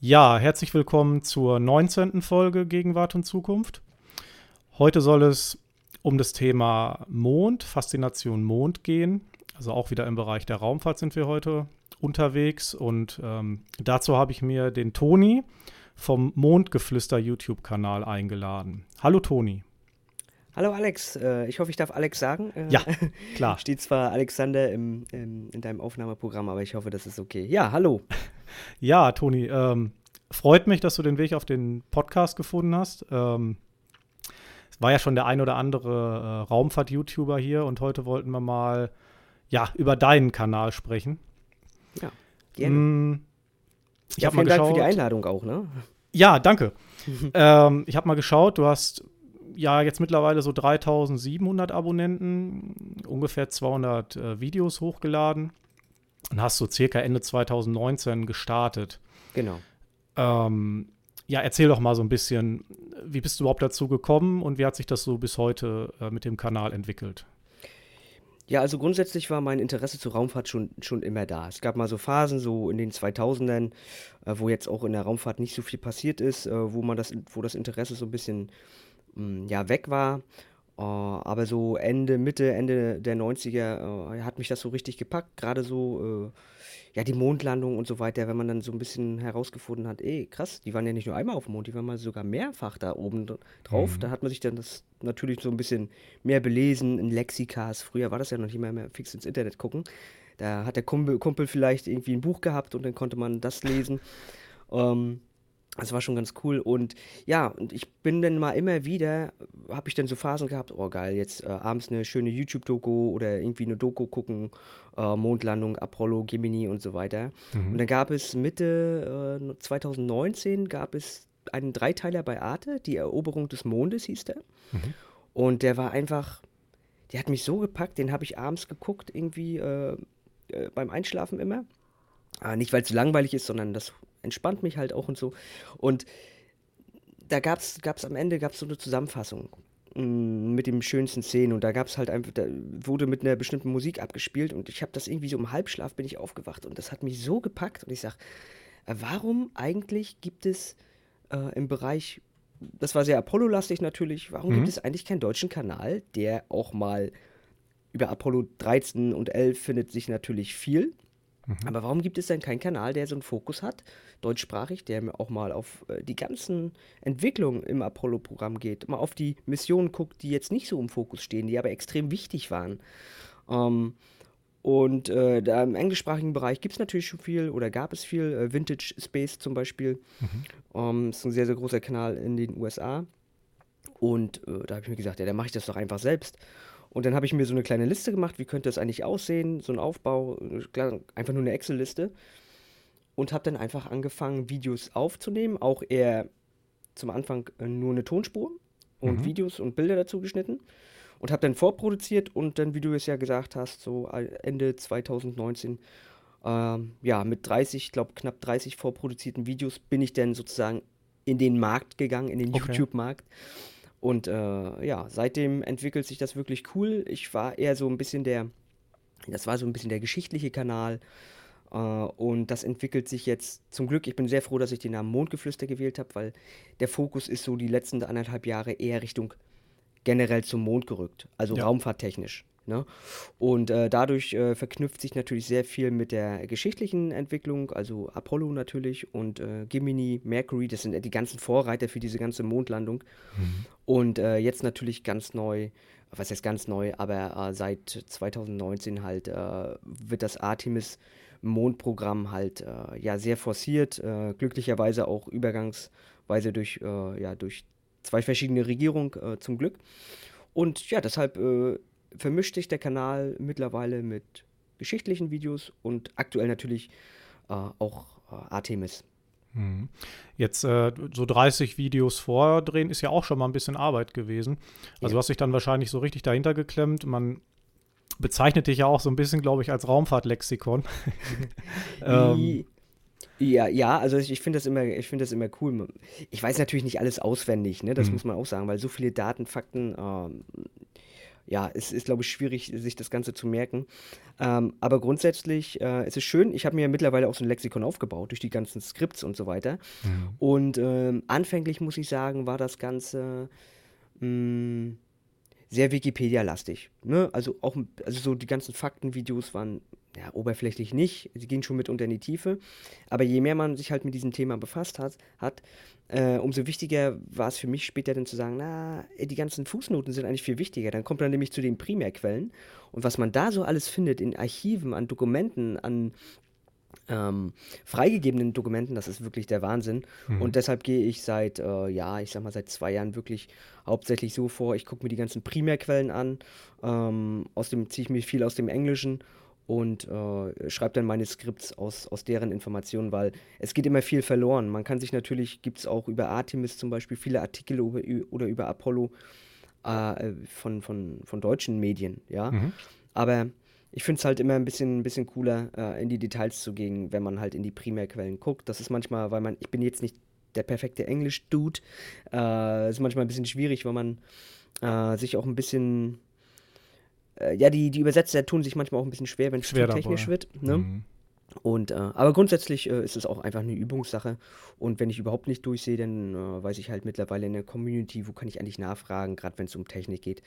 Ja, herzlich willkommen zur 19. Folge Gegenwart und Zukunft. Heute soll es um das Thema Mond, Faszination Mond gehen. Also auch wieder im Bereich der Raumfahrt sind wir heute unterwegs. Und ähm, dazu habe ich mir den Toni vom Mondgeflüster YouTube-Kanal eingeladen. Hallo Toni. Hallo Alex, äh, ich hoffe, ich darf Alex sagen. Äh, ja, klar. Steht zwar Alexander im, im, in deinem Aufnahmeprogramm, aber ich hoffe, das ist okay. Ja, hallo. Ja, Toni, ähm, freut mich, dass du den Weg auf den Podcast gefunden hast. Ähm, es war ja schon der ein oder andere äh, Raumfahrt-YouTuber hier und heute wollten wir mal ja, über deinen Kanal sprechen. Ja, gerne. Mm, ich ja, vielen Dank geschaut, für die Einladung auch, ne? Ja, danke. ähm, ich habe mal geschaut, du hast ja jetzt mittlerweile so 3700 Abonnenten, ungefähr 200 äh, Videos hochgeladen und hast so circa Ende 2019 gestartet. Genau. Ähm, ja, erzähl doch mal so ein bisschen, wie bist du überhaupt dazu gekommen und wie hat sich das so bis heute äh, mit dem Kanal entwickelt? Ja, also grundsätzlich war mein Interesse zur Raumfahrt schon, schon immer da. Es gab mal so Phasen, so in den 2000ern, äh, wo jetzt auch in der Raumfahrt nicht so viel passiert ist, äh, wo man das, wo das Interesse so ein bisschen hm, ja, weg war. Äh, aber so Ende, Mitte, Ende der 90er äh, hat mich das so richtig gepackt. Gerade so, äh, ja, die Mondlandung und so weiter, wenn man dann so ein bisschen herausgefunden hat, ey, krass, die waren ja nicht nur einmal auf dem Mond, die waren mal sogar mehrfach da oben drauf. Mhm. Da hat man sich dann das natürlich so ein bisschen mehr belesen in Lexikas. Früher war das ja noch nicht mehr, mehr fix ins Internet gucken. Da hat der Kumpel, Kumpel vielleicht irgendwie ein Buch gehabt und dann konnte man das lesen. Ähm, das war schon ganz cool. Und ja, und ich bin dann mal immer wieder, habe ich dann so Phasen gehabt, oh geil, jetzt äh, abends eine schöne YouTube-Doku oder irgendwie eine Doku gucken, äh, Mondlandung, Apollo, Gemini und so weiter. Mhm. Und dann gab es Mitte äh, 2019 gab es einen Dreiteiler bei Arte, die Eroberung des Mondes hieß der. Mhm. Und der war einfach, der hat mich so gepackt, den habe ich abends geguckt, irgendwie äh, äh, beim Einschlafen immer. Ah, nicht, weil es langweilig ist, sondern das entspannt mich halt auch und so. Und da gab es am Ende gab's so eine Zusammenfassung mm, mit den schönsten Szenen und da gab es halt einfach, da wurde mit einer bestimmten Musik abgespielt und ich habe das irgendwie so im Halbschlaf bin ich aufgewacht und das hat mich so gepackt und ich sage, äh, warum eigentlich gibt es äh, im Bereich, das war sehr Apollo-lastig natürlich, warum mhm. gibt es eigentlich keinen deutschen Kanal, der auch mal über Apollo 13 und 11 findet sich natürlich viel, Mhm. Aber warum gibt es denn keinen Kanal, der so einen Fokus hat, deutschsprachig, der auch mal auf äh, die ganzen Entwicklungen im Apollo-Programm geht, mal auf die Missionen guckt, die jetzt nicht so im Fokus stehen, die aber extrem wichtig waren. Ähm, und äh, da im englischsprachigen Bereich gibt es natürlich schon viel oder gab es viel. Äh, Vintage Space zum Beispiel mhm. ähm, ist ein sehr, sehr großer Kanal in den USA. Und äh, da habe ich mir gesagt, ja, dann mache ich das doch einfach selbst. Und dann habe ich mir so eine kleine Liste gemacht, wie könnte das eigentlich aussehen, so ein Aufbau, einfach nur eine Excel-Liste. Und habe dann einfach angefangen, Videos aufzunehmen, auch eher zum Anfang äh, nur eine Tonspur und mhm. Videos und Bilder dazu geschnitten. Und habe dann vorproduziert und dann, wie du es ja gesagt hast, so Ende 2019, ähm, ja, mit 30, ich glaube knapp 30 vorproduzierten Videos bin ich dann sozusagen in den Markt gegangen, in den okay. YouTube-Markt und äh, ja, seitdem entwickelt sich das wirklich cool. Ich war eher so ein bisschen der, das war so ein bisschen der geschichtliche Kanal. Äh, und das entwickelt sich jetzt zum Glück. Ich bin sehr froh, dass ich den Namen Mondgeflüster gewählt habe, weil der Fokus ist so die letzten anderthalb Jahre eher Richtung generell zum Mond gerückt, also ja. raumfahrttechnisch. Ne? Und äh, dadurch äh, verknüpft sich natürlich sehr viel mit der geschichtlichen Entwicklung, also Apollo natürlich und äh, Gemini, Mercury, das sind die ganzen Vorreiter für diese ganze Mondlandung. Mhm. Und äh, jetzt natürlich ganz neu, was heißt ganz neu, aber äh, seit 2019 halt äh, wird das Artemis Mondprogramm halt ja sehr forciert, glücklicherweise auch übergangsweise durch, ja, durch zwei verschiedene Regierungen zum Glück. Und ja, deshalb vermischt sich der Kanal mittlerweile mit geschichtlichen Videos und aktuell natürlich äh, auch äh, Artemis. Mhm. Jetzt äh, so 30 Videos vordrehen ist ja auch schon mal ein bisschen Arbeit gewesen. Also ja. du hast dich dann wahrscheinlich so richtig dahinter geklemmt. Man bezeichnet dich ja auch so ein bisschen, glaube ich, als Raumfahrtlexikon. ähm, ja, ja, also ich, ich finde das immer, das immer cool. Ich weiß natürlich nicht alles auswendig, ne? Das mhm. muss man auch sagen, weil so viele Daten, Fakten, ähm, ja, es ist, glaube ich, schwierig, sich das Ganze zu merken. Ähm, aber grundsätzlich äh, es ist schön. Ich habe mir mittlerweile auch so ein Lexikon aufgebaut durch die ganzen Skripts und so weiter. Mhm. Und ähm, anfänglich muss ich sagen, war das Ganze mh, mm, sehr Wikipedia-lastig. Ne? Also auch also so die ganzen Faktenvideos waren ja, oberflächlich nicht, sie gehen schon mit unter in die Tiefe. Aber je mehr man sich halt mit diesem Thema befasst hat, hat äh, umso wichtiger war es für mich später dann zu sagen, na, die ganzen Fußnoten sind eigentlich viel wichtiger. Dann kommt man nämlich zu den Primärquellen. Und was man da so alles findet in Archiven, an Dokumenten, an ähm, freigegebenen Dokumenten, das ist wirklich der Wahnsinn. Mhm. Und deshalb gehe ich seit, äh, ja, ich sag mal, seit zwei Jahren wirklich hauptsächlich so vor, ich gucke mir die ganzen Primärquellen an, ähm, aus dem ziehe ich mir viel aus dem Englischen und äh, schreibe dann meine Skripts aus, aus deren Informationen, weil es geht immer viel verloren. Man kann sich natürlich, gibt es auch über Artemis zum Beispiel viele Artikel über, oder über Apollo äh, von, von, von deutschen Medien, ja. Mhm. Aber ich finde es halt immer ein bisschen, ein bisschen cooler, äh, in die Details zu gehen, wenn man halt in die Primärquellen guckt. Das ist manchmal, weil man, ich bin jetzt nicht der perfekte Englisch-Dude, äh, ist manchmal ein bisschen schwierig, weil man äh, sich auch ein bisschen äh, ja, die, die Übersetzer tun sich manchmal auch ein bisschen schwer, wenn es technisch wird. Ne? Mhm. Und, äh, aber grundsätzlich äh, ist es auch einfach eine Übungssache. Und wenn ich überhaupt nicht durchsehe, dann äh, weiß ich halt mittlerweile in der Community, wo kann ich eigentlich nachfragen, gerade wenn es um Technik geht.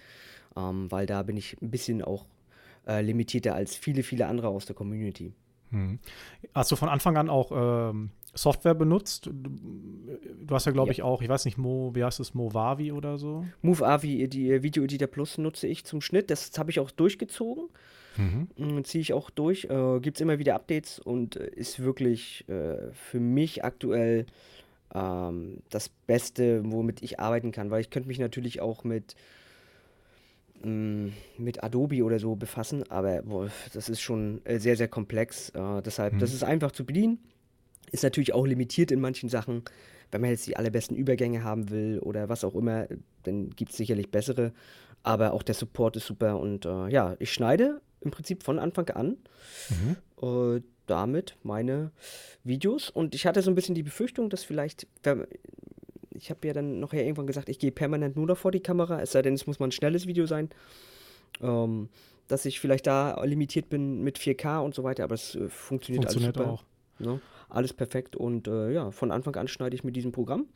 Ähm, weil da bin ich ein bisschen auch äh, limitierter als viele, viele andere aus der Community. Hm. Hast du von Anfang an auch ähm, Software benutzt? Du hast ja, glaube ja. ich, auch, ich weiß nicht, Mo, wie heißt es, Movavi oder so? Movavi, die Video Editor Plus nutze ich zum Schnitt. Das habe ich auch durchgezogen. Mhm. Mm, ziehe ich auch durch. Äh, Gibt es immer wieder Updates und äh, ist wirklich äh, für mich aktuell ähm, das Beste, womit ich arbeiten kann. Weil ich könnte mich natürlich auch mit mm, mit Adobe oder so befassen, aber boah, das ist schon äh, sehr, sehr komplex. Äh, deshalb, mhm. das ist einfach zu bedienen. Ist natürlich auch limitiert in manchen Sachen. Wenn man jetzt die allerbesten Übergänge haben will oder was auch immer, dann gibt es sicherlich bessere. Aber auch der Support ist super und äh, ja, ich schneide im Prinzip von Anfang an mhm. äh, damit meine Videos und ich hatte so ein bisschen die Befürchtung, dass vielleicht, ich habe ja dann noch irgendwann gesagt, ich gehe permanent nur davor die Kamera, es sei denn, es muss mal ein schnelles Video sein. Ähm, dass ich vielleicht da limitiert bin mit 4K und so weiter, aber es äh, funktioniert, funktioniert alles super. auch. Ne? Alles perfekt und äh, ja, von Anfang an schneide ich mit diesem Programm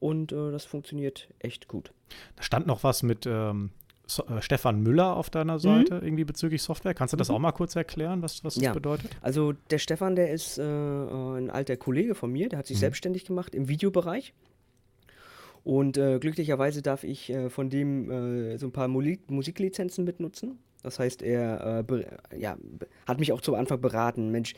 und äh, das funktioniert echt gut. Da stand noch was mit ähm, so, äh, Stefan Müller auf deiner Seite, mhm. irgendwie bezüglich Software. Kannst du das mhm. auch mal kurz erklären, was, was das ja. bedeutet? Also der Stefan, der ist äh, ein alter Kollege von mir, der hat sich mhm. selbstständig gemacht im Videobereich. Und äh, glücklicherweise darf ich äh, von dem so ein paar Musik Musiklizenzen mitnutzen. Das heißt, er ja, hat mich auch zu Anfang beraten, Mensch,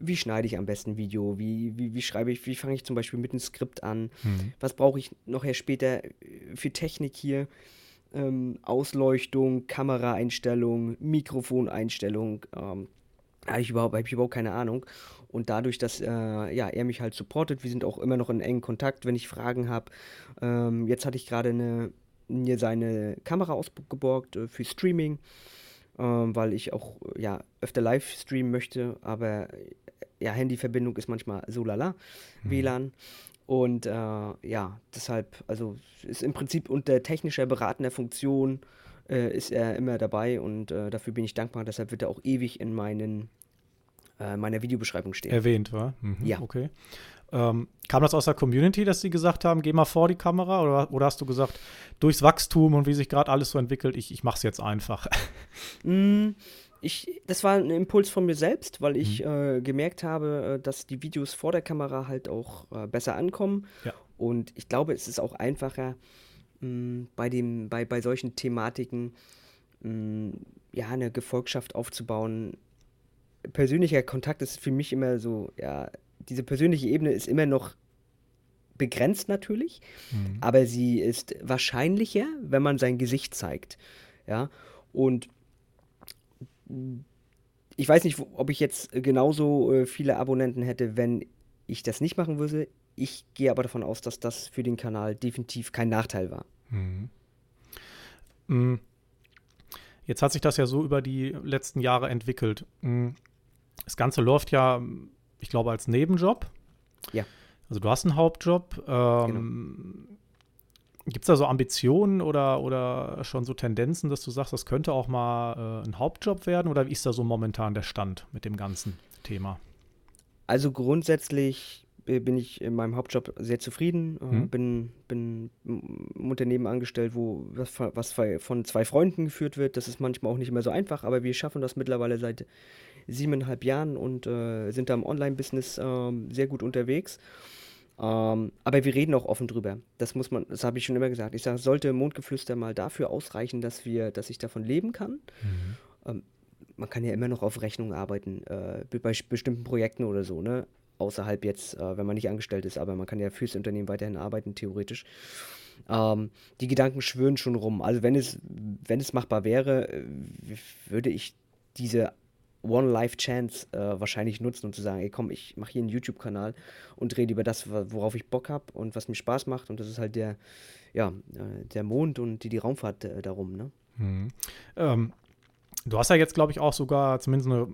wie schneide ich am besten Video, wie, wie, wie schreibe ich, wie fange ich zum Beispiel mit einem Skript an, mhm. was brauche ich nachher später äh, für Technik hier, ähm, Ausleuchtung, Kameraeinstellung, Mikrofoneinstellung, ähm, habe ich, überhaupt, hab ich überhaupt keine Ahnung. Und dadurch, dass äh, ja, er mich halt supportet, wir sind auch immer noch in engen Kontakt, wenn ich Fragen habe. Ähm, jetzt hatte ich gerade eine, mir seine Kamera ausgeborgt äh, für Streaming, ähm, weil ich auch ja, öfter live streamen möchte, aber ja, Handyverbindung ist manchmal so lala, mhm. WLAN. Und äh, ja, deshalb, also ist im Prinzip unter technischer beratender Funktion äh, ist er immer dabei und äh, dafür bin ich dankbar. Deshalb wird er auch ewig in meinen, äh, meiner Videobeschreibung stehen. Erwähnt, war? Mhm, ja. Okay. Ähm, kam das aus der Community, dass sie gesagt haben, geh mal vor die Kamera? Oder, oder hast du gesagt, durchs Wachstum und wie sich gerade alles so entwickelt, ich, ich mache es jetzt einfach? mm, ich, das war ein Impuls von mir selbst, weil ich mhm. äh, gemerkt habe, äh, dass die Videos vor der Kamera halt auch äh, besser ankommen. Ja. Und ich glaube, es ist auch einfacher, mh, bei, dem, bei, bei solchen Thematiken mh, ja, eine Gefolgschaft aufzubauen. Persönlicher Kontakt ist für mich immer so, ja, diese persönliche Ebene ist immer noch begrenzt natürlich, mhm. aber sie ist wahrscheinlicher, wenn man sein Gesicht zeigt. Ja, und ich weiß nicht, ob ich jetzt genauso äh, viele Abonnenten hätte, wenn ich das nicht machen würde. Ich gehe aber davon aus, dass das für den Kanal definitiv kein Nachteil war. Mhm. mhm. Jetzt hat sich das ja so über die letzten Jahre entwickelt. Mhm. Das Ganze läuft ja, ich glaube, als Nebenjob. Ja. Also du hast einen Hauptjob. Ähm, genau Gibt es da so Ambitionen oder, oder schon so Tendenzen, dass du sagst, das könnte auch mal äh, ein Hauptjob werden? Oder wie ist da so momentan der Stand mit dem ganzen Thema? Also grundsätzlich äh, bin ich in meinem Hauptjob sehr zufrieden. Mhm. Bin, bin im Unternehmen angestellt, wo was, was von zwei Freunden geführt wird. Das ist manchmal auch nicht immer so einfach, aber wir schaffen das mittlerweile seit siebeneinhalb Jahren und äh, sind da im Online-Business äh, sehr gut unterwegs. Ähm, aber wir reden auch offen drüber. Das muss man, das habe ich schon immer gesagt. Ich sage, sollte Mondgeflüster mal dafür ausreichen, dass wir, dass ich davon leben kann. Mhm. Ähm, man kann ja immer noch auf Rechnung arbeiten, äh, bei bestimmten Projekten oder so, ne? Außerhalb jetzt, äh, wenn man nicht angestellt ist, aber man kann ja fürs Unternehmen weiterhin arbeiten, theoretisch. Ähm, die Gedanken schwören schon rum. Also wenn es, wenn es machbar wäre, äh, würde ich diese One-Life-Chance äh, wahrscheinlich nutzen, um zu sagen, ey komm, ich mache hier einen YouTube-Kanal und rede über das, worauf ich Bock habe und was mir Spaß macht. Und das ist halt der, ja, äh, der Mond und die, die Raumfahrt äh, darum. Ne? Mhm. Ähm, du hast ja jetzt, glaube ich, auch sogar zumindest eine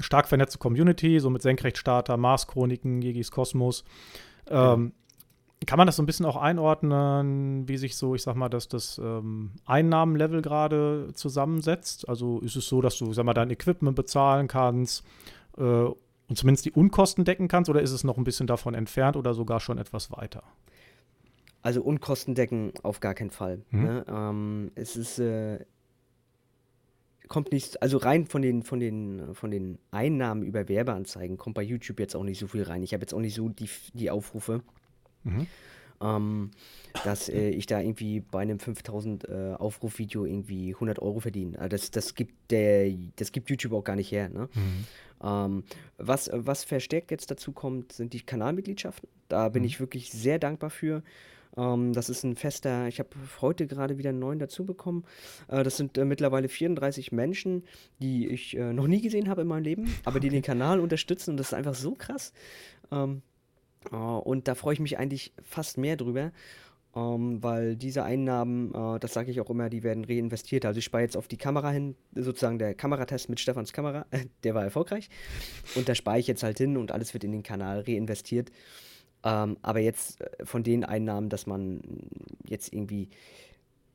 stark vernetzte Community, so mit Senkrechtstarter, Mars-Chroniken, Gigis Kosmos. Ähm, ja. Kann man das so ein bisschen auch einordnen, wie sich so, ich sag mal, dass das ähm, Einnahmenlevel gerade zusammensetzt? Also ist es so, dass du, sag mal, dein Equipment bezahlen kannst äh, und zumindest die Unkosten decken kannst oder ist es noch ein bisschen davon entfernt oder sogar schon etwas weiter? Also Unkosten decken auf gar keinen Fall. Mhm. Ne? Ähm, es ist äh, kommt nicht, also rein von den, von den, von den Einnahmen über Werbeanzeigen kommt bei YouTube jetzt auch nicht so viel rein. Ich habe jetzt auch nicht so die, die Aufrufe. Mhm. Ähm, dass äh, ich da irgendwie bei einem 5000 äh, Aufrufvideo irgendwie 100 Euro verdiene. Also das, das, gibt der, das gibt YouTube auch gar nicht her. Ne? Mhm. Ähm, was, was verstärkt jetzt dazu kommt, sind die Kanalmitgliedschaften. Da bin mhm. ich wirklich sehr dankbar für. Ähm, das ist ein fester, ich habe heute gerade wieder einen neuen dazu bekommen. Äh, das sind äh, mittlerweile 34 Menschen, die ich äh, noch nie gesehen habe in meinem Leben, aber die den Kanal unterstützen und das ist einfach so krass. Ähm, und da freue ich mich eigentlich fast mehr drüber, ähm, weil diese Einnahmen, uh, das sage ich auch immer, die werden reinvestiert. Also ich spare jetzt auf die Kamera hin, sozusagen der Kameratest mit Stefans Kamera, der war erfolgreich. Und da spare ich jetzt halt hin und alles wird in den Kanal reinvestiert. Ähm, aber jetzt äh, von den Einnahmen, dass man jetzt irgendwie,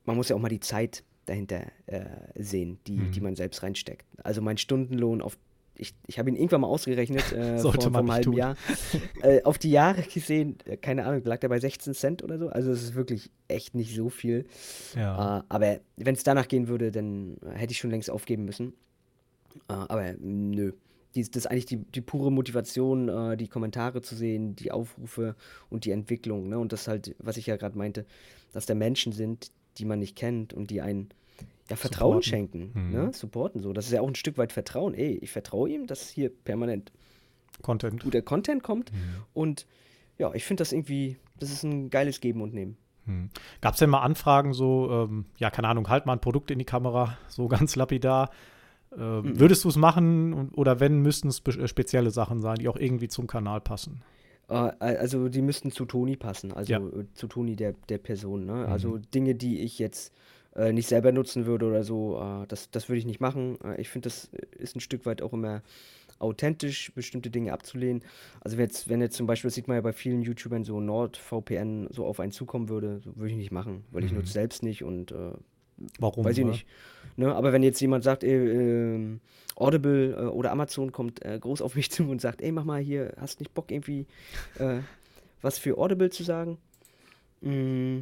man muss ja auch mal die Zeit dahinter äh, sehen, die, mhm. die man selbst reinsteckt. Also mein Stundenlohn auf ich, ich habe ihn irgendwann mal ausgerechnet, äh, Sollte vor, vor einem halben tun. Jahr. Äh, auf die Jahre gesehen, äh, keine Ahnung, lag der bei 16 Cent oder so. Also es ist wirklich echt nicht so viel. Ja. Äh, aber wenn es danach gehen würde, dann hätte ich schon längst aufgeben müssen. Äh, aber nö. Die, das ist eigentlich die, die pure Motivation, äh, die Kommentare zu sehen, die Aufrufe und die Entwicklung. Ne? Und das halt, was ich ja gerade meinte, dass da Menschen sind, die man nicht kennt und die einen ja, Vertrauen supporten. schenken, mhm. ne? supporten so. Das ist ja auch ein Stück weit Vertrauen. Ey, ich vertraue ihm, dass hier permanent Content. guter Content kommt. Mhm. Und ja, ich finde das irgendwie, das ist ein geiles Geben und Nehmen. Mhm. Gab es denn mal Anfragen so, ähm, ja, keine Ahnung, halt mal ein Produkt in die Kamera, so ganz lapidar. Mhm. Würdest du es machen oder wenn, müssten es äh, spezielle Sachen sein, die auch irgendwie zum Kanal passen? Äh, also die müssten zu Toni passen, also ja. zu Toni der, der Person. Ne? Also mhm. Dinge, die ich jetzt äh, nicht selber nutzen würde oder so, äh, das, das würde ich nicht machen. Äh, ich finde, das ist ein Stück weit auch immer authentisch, bestimmte Dinge abzulehnen. Also wenn jetzt, wenn jetzt zum Beispiel, das sieht man ja bei vielen YouTubern, so NordVPN so auf einen zukommen würde, so würde ich nicht machen, weil mhm. ich nutze selbst nicht und äh, Warum? Weiß ich oder? nicht. Ne? Aber wenn jetzt jemand sagt, ey, äh, Audible äh, oder Amazon kommt äh, groß auf mich zu und sagt, ey, mach mal hier, hast nicht Bock irgendwie äh, was für Audible zu sagen? Mm,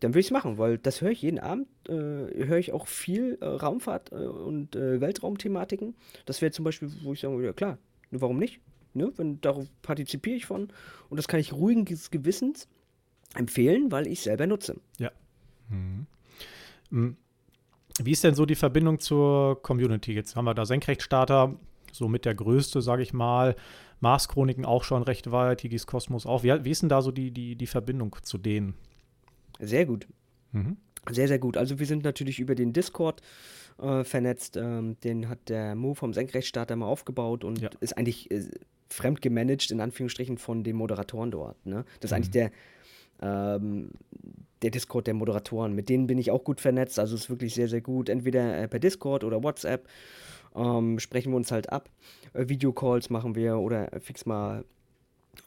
dann würde ich es machen, weil das höre ich jeden Abend, äh, höre ich auch viel äh, Raumfahrt äh, und äh, Weltraumthematiken. Das wäre zum Beispiel, wo ich sagen würde, ja klar, warum nicht? Ne? Wenn, darauf partizipiere ich von und das kann ich ruhigen Gewissens empfehlen, weil ich selber nutze. Ja. Mhm. mhm. Wie ist denn so die Verbindung zur Community? Jetzt haben wir da Senkrechtstarter, so mit der größte, sage ich mal. Mars-Chroniken auch schon recht weit, Higis Kosmos auch. Wie, wie ist denn da so die, die, die Verbindung zu denen? Sehr gut. Mhm. Sehr, sehr gut. Also wir sind natürlich über den Discord äh, vernetzt. Ähm, den hat der Mo vom Senkrechtstarter mal aufgebaut und ja. ist eigentlich äh, fremd gemanagt, in Anführungsstrichen, von den Moderatoren dort. Ne? Das ist mhm. eigentlich der, ähm, der Discord der Moderatoren. Mit denen bin ich auch gut vernetzt. Also ist wirklich sehr, sehr gut. Entweder äh, per Discord oder WhatsApp ähm, sprechen wir uns halt ab. Äh, Videocalls machen wir oder fix mal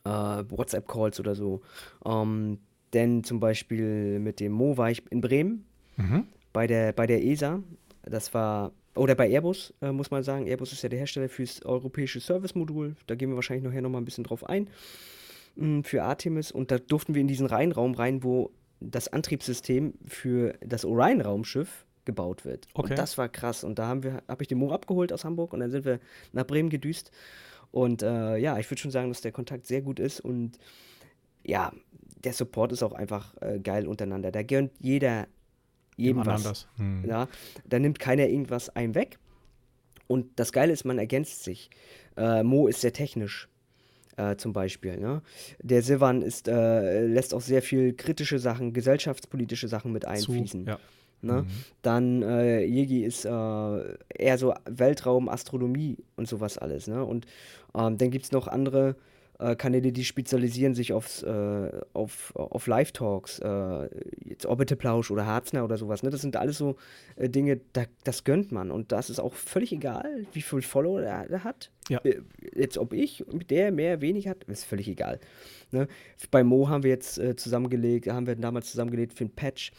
äh, WhatsApp-Calls oder so. Ähm, Denn zum Beispiel mit dem Mo war ich in Bremen Mhm. bei der, bei der ESA. Das war, oder bei Airbus, äh, muss man sagen. Airbus ist ja der Hersteller fürs europäische Service-Modul. Da gehen wir wahrscheinlich nachher nochmal ein bisschen drauf ein. mh, Für Artemis. Und da durften wir in diesen Reihenraum rein, wo das Antriebssystem für das Orion-Raumschiff gebaut wird. Okay. Und das war krass. Und da haben wir, habe ich den Mo abgeholt aus Hamburg und dann sind wir nach Bremen gedüst. Und äh, ja, ich würde schon sagen, dass der Kontakt sehr gut ist und ja, der Support ist auch einfach äh, geil untereinander. Da gönnt jeder jedem was. Hm. Ja, da nimmt keiner irgendwas einem weg. Und das Geile ist, man ergänzt sich. Äh, Mo ist sehr technisch, äh, zum Beispiel. Ne? Der Sivan ist, äh, lässt auch sehr viel kritische Sachen, gesellschaftspolitische Sachen mit Zu, einfließen. ja. Ne? Mhm. Dann äh, Yegi ist äh, eher so Weltraum, Astronomie und sowas alles. Ne? Und ähm, dann gibt es noch andere Kanäle, die spezialisieren sich aufs, äh, auf, auf Live-Talks, äh, jetzt Orbital Plausch oder Harzner oder sowas. Ne? Das sind alles so äh, Dinge, da, das gönnt man. Und das ist auch völlig egal, wie viel Follower er, er hat. Ja. Äh, Jetzt, ob ich mit der mehr, wenig hat, ist völlig egal. Ne? Bei Mo haben wir jetzt äh, zusammengelegt, haben wir damals zusammengelegt für ein Patch.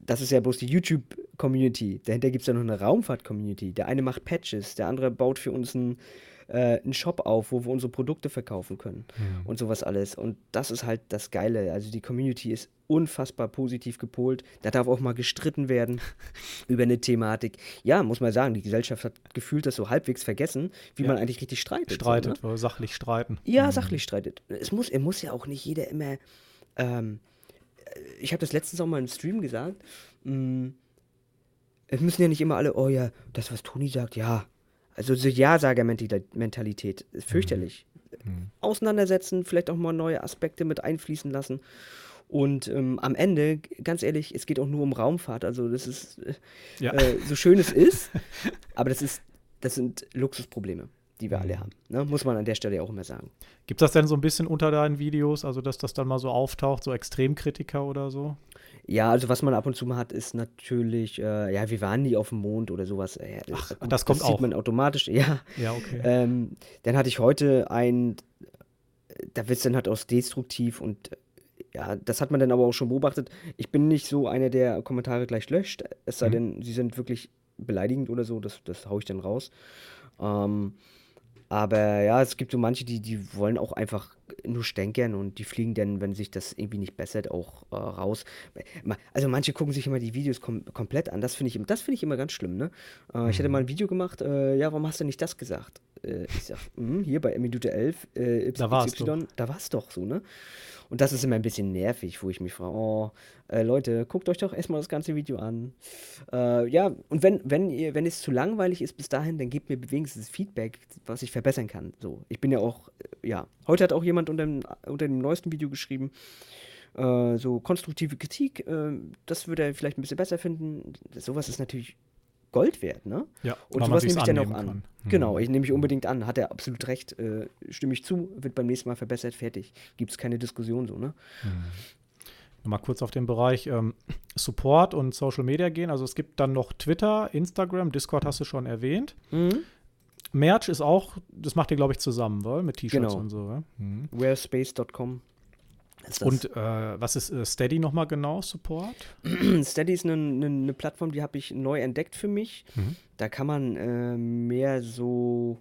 Das ist ja bloß die YouTube-Community. Dahinter gibt es ja noch eine Raumfahrt-Community. Der eine macht Patches, der andere baut für uns einen, äh, einen Shop auf, wo wir unsere Produkte verkaufen können Mhm. und sowas alles. Und das ist halt das Geile. Also die Community ist unfassbar positiv gepolt. Da darf auch mal gestritten werden über eine Thematik. Ja, muss man sagen, die Gesellschaft hat gefühlt das so halbwegs vergessen, wie Ja. man eigentlich richtig streitet. so, Streitet, ne? äh, sachlich streiten. Ja, Mhm. sachlich streitet. Es muss, er muss ja auch nicht jeder immer. Ähm, ich habe das letztens auch mal im Stream gesagt. mh, es müssen ja nicht immer alle, oh ja, das, was Toni sagt, ja. Also so Ja-Sager-Mentalität ist fürchterlich. Mhm. Auseinandersetzen, vielleicht auch mal neue Aspekte mit einfließen lassen. Und ähm, am Ende, ganz ehrlich, es geht auch nur um Raumfahrt. Also das ist äh, Ja. äh, so schön es ist, aber das ist, das sind Luxusprobleme, die wir Mhm. alle haben. Ne? Muss man an der Stelle auch immer sagen. Gibt das denn so ein bisschen unter deinen Videos, also dass das dann mal so auftaucht, so Extremkritiker oder so? Ja, also was man ab und zu mal hat, ist natürlich, äh, ja, wir waren nie auf dem Mond oder sowas. Äh, Ach, gut, das kommt das sieht auch. man automatisch, ja. Ja, okay. Ähm, dann hatte ich heute ein, da wird es dann halt aus destruktiv und äh, ja, das hat man dann aber auch schon beobachtet. Ich bin nicht so einer, der Kommentare gleich löscht, es sei Mhm. denn, sie sind wirklich beleidigend oder so, das, das haue ich dann raus. Ähm, aber ja, es gibt so manche, die, die wollen auch einfach nur stänkern und die fliegen dann, wenn sich das irgendwie nicht bessert, auch äh, raus. Also manche gucken sich immer die Videos kom komplett an. Das finde ich, das finde ich immer ganz schlimm. Ne? Äh, Ich hatte mal ein Video gemacht, äh, ja, warum hast du nicht das gesagt? Äh, ich sag, "Hm, hier bei Minute 11, äh, Da war's XY, da war es doch so, ne? Und das ist immer ein bisschen nervig, wo ich mich frage, oh, äh, Leute, guckt euch doch erstmal das ganze Video an. Äh, ja, und wenn, wenn, ihr, wenn es zu langweilig ist bis dahin, dann gebt mir wenigstens Feedback, was ich verbessern kann. So, ich bin ja auch, äh, ja. Heute hat auch jemand unter dem, unter dem neuesten Video geschrieben, äh, so konstruktive Kritik, äh, das würde er vielleicht ein bisschen besser finden. Sowas ist natürlich Gold wert, ne? ja, Und sowas nehme ich dann auch an. kann. Mhm. Genau, ich nehme ich unbedingt an. Hat er absolut recht. Äh, stimme ich zu, wird beim nächsten Mal verbessert, fertig. Gibt es keine Diskussion so, ne? Mal kurz auf den Bereich ähm, Support und Social Media gehen. Also es gibt dann noch Twitter, Instagram, Discord hast du schon erwähnt. Merch ist auch, das macht ihr, glaube ich, zusammen, weil mit T-Shirts Genau. und so. Ja? Mhm. Wearspace.com ist das. Und äh, was ist äh, Steady nochmal genau, Support? Steady ist eine, eine, eine Plattform, die habe ich neu entdeckt für mich. Mhm. Da kann man äh, mehr so,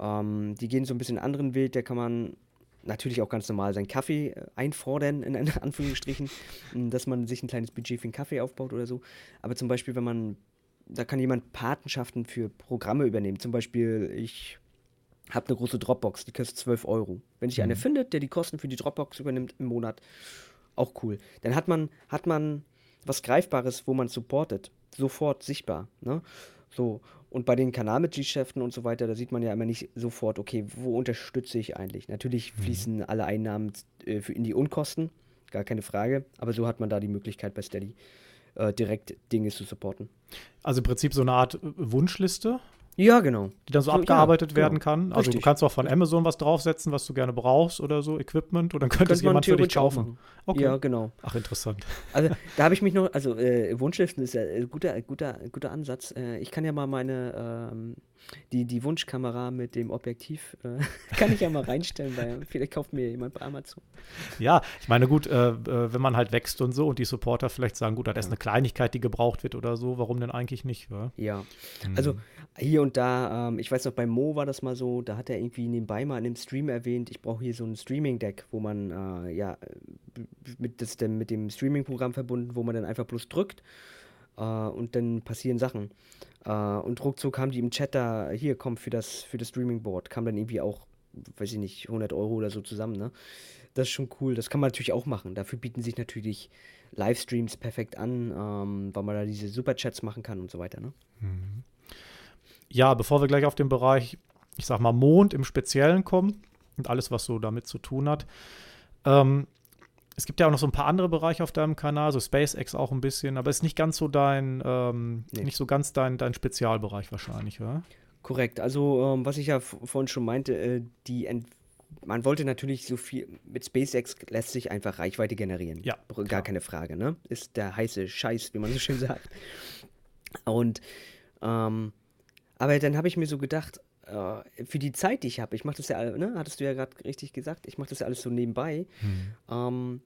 ähm, die gehen so ein bisschen einen anderen Weg, da kann man natürlich auch ganz normal seinen Kaffee äh, einfordern, in Anführungsstrichen, m, dass man sich ein kleines Budget für einen Kaffee aufbaut oder so. Aber zum Beispiel, wenn man, da kann jemand Patenschaften für Programme übernehmen. Zum Beispiel, ich habe eine große Dropbox, die kostet 12 Euro. Wenn sich einer findet, der die Kosten für die Dropbox übernimmt im Monat, auch cool. Dann hat man, hat man was Greifbares, wo man supportet. Sofort sichtbar. Ne? So. Und bei den Kanalmitgliedschaften und so weiter, da sieht man ja immer nicht sofort, okay, wo unterstütze ich eigentlich? Natürlich fließen alle Einnahmen äh, in die Unkosten, gar keine Frage. Aber so hat man da die Möglichkeit bei Steady äh, direkt Dinge zu supporten. Also im Prinzip so eine Art äh, Wunschliste, Ja, genau. die dann so, So, ja, abgearbeitet genau. werden kann. Also du Richtig. kannst auch von Amazon was draufsetzen, was du gerne brauchst oder so, Equipment, und dann könnte es jemand für dich kaufen. Okay. Ja, genau. Ach, interessant. Also da habe ich mich noch, also äh, Wunschlisten ist ja ein guter, guter, guter Ansatz. Äh, ich kann ja mal meine, ähm, Die, die Wunschkamera mit dem Objektiv äh, kann ich ja mal reinstellen, weil vielleicht kauft mir jemand bei Amazon. Ja, ich meine, gut, äh, äh, wenn man halt wächst und so und die Supporter vielleicht sagen, gut, das ist eine Kleinigkeit, die gebraucht wird oder so, warum denn eigentlich nicht? Ja, ja. Mhm. also hier und da, ähm, ich weiß noch, bei Mo war das mal so, da hat er irgendwie nebenbei mal in dem Stream erwähnt, ich brauche hier so ein Streaming-Deck, wo man, äh, ja, mit, das, mit dem Streaming-Programm verbunden, wo man dann einfach bloß drückt äh, und dann passieren Sachen. Äh, und ruckzuck haben die im Chat da, hier, komm, für das, für das Streaming-Board, kam dann irgendwie auch, weiß ich nicht, 100 Euro oder so zusammen, ne? Das ist schon cool. Das kann man natürlich auch machen. Dafür bieten sich natürlich Livestreams perfekt an, ähm, weil man da diese Superchats machen kann und so weiter, ne? Mhm. Ja, bevor wir gleich auf den Bereich, ich sag mal, Mond im Speziellen kommen und alles, was so damit zu tun hat, ähm, es gibt ja auch noch so ein paar andere Bereiche auf deinem Kanal, so SpaceX auch ein bisschen, aber ist nicht ganz so dein, ähm, nee. nicht so ganz dein, dein Spezialbereich wahrscheinlich, oder? Korrekt. Also, ähm, was ich ja vorhin schon meinte, äh, die Ent man wollte natürlich so viel, mit SpaceX lässt sich einfach Reichweite generieren. Ja. Gar klar. keine Frage, ne? Ist der heiße Scheiß, wie man so schön sagt. Und, ähm, aber dann habe ich mir so gedacht, äh, für die Zeit, die ich habe, ich mache das ja, ne, hattest du ja gerade richtig gesagt, ich mache das ja alles so nebenbei, hm. ähm,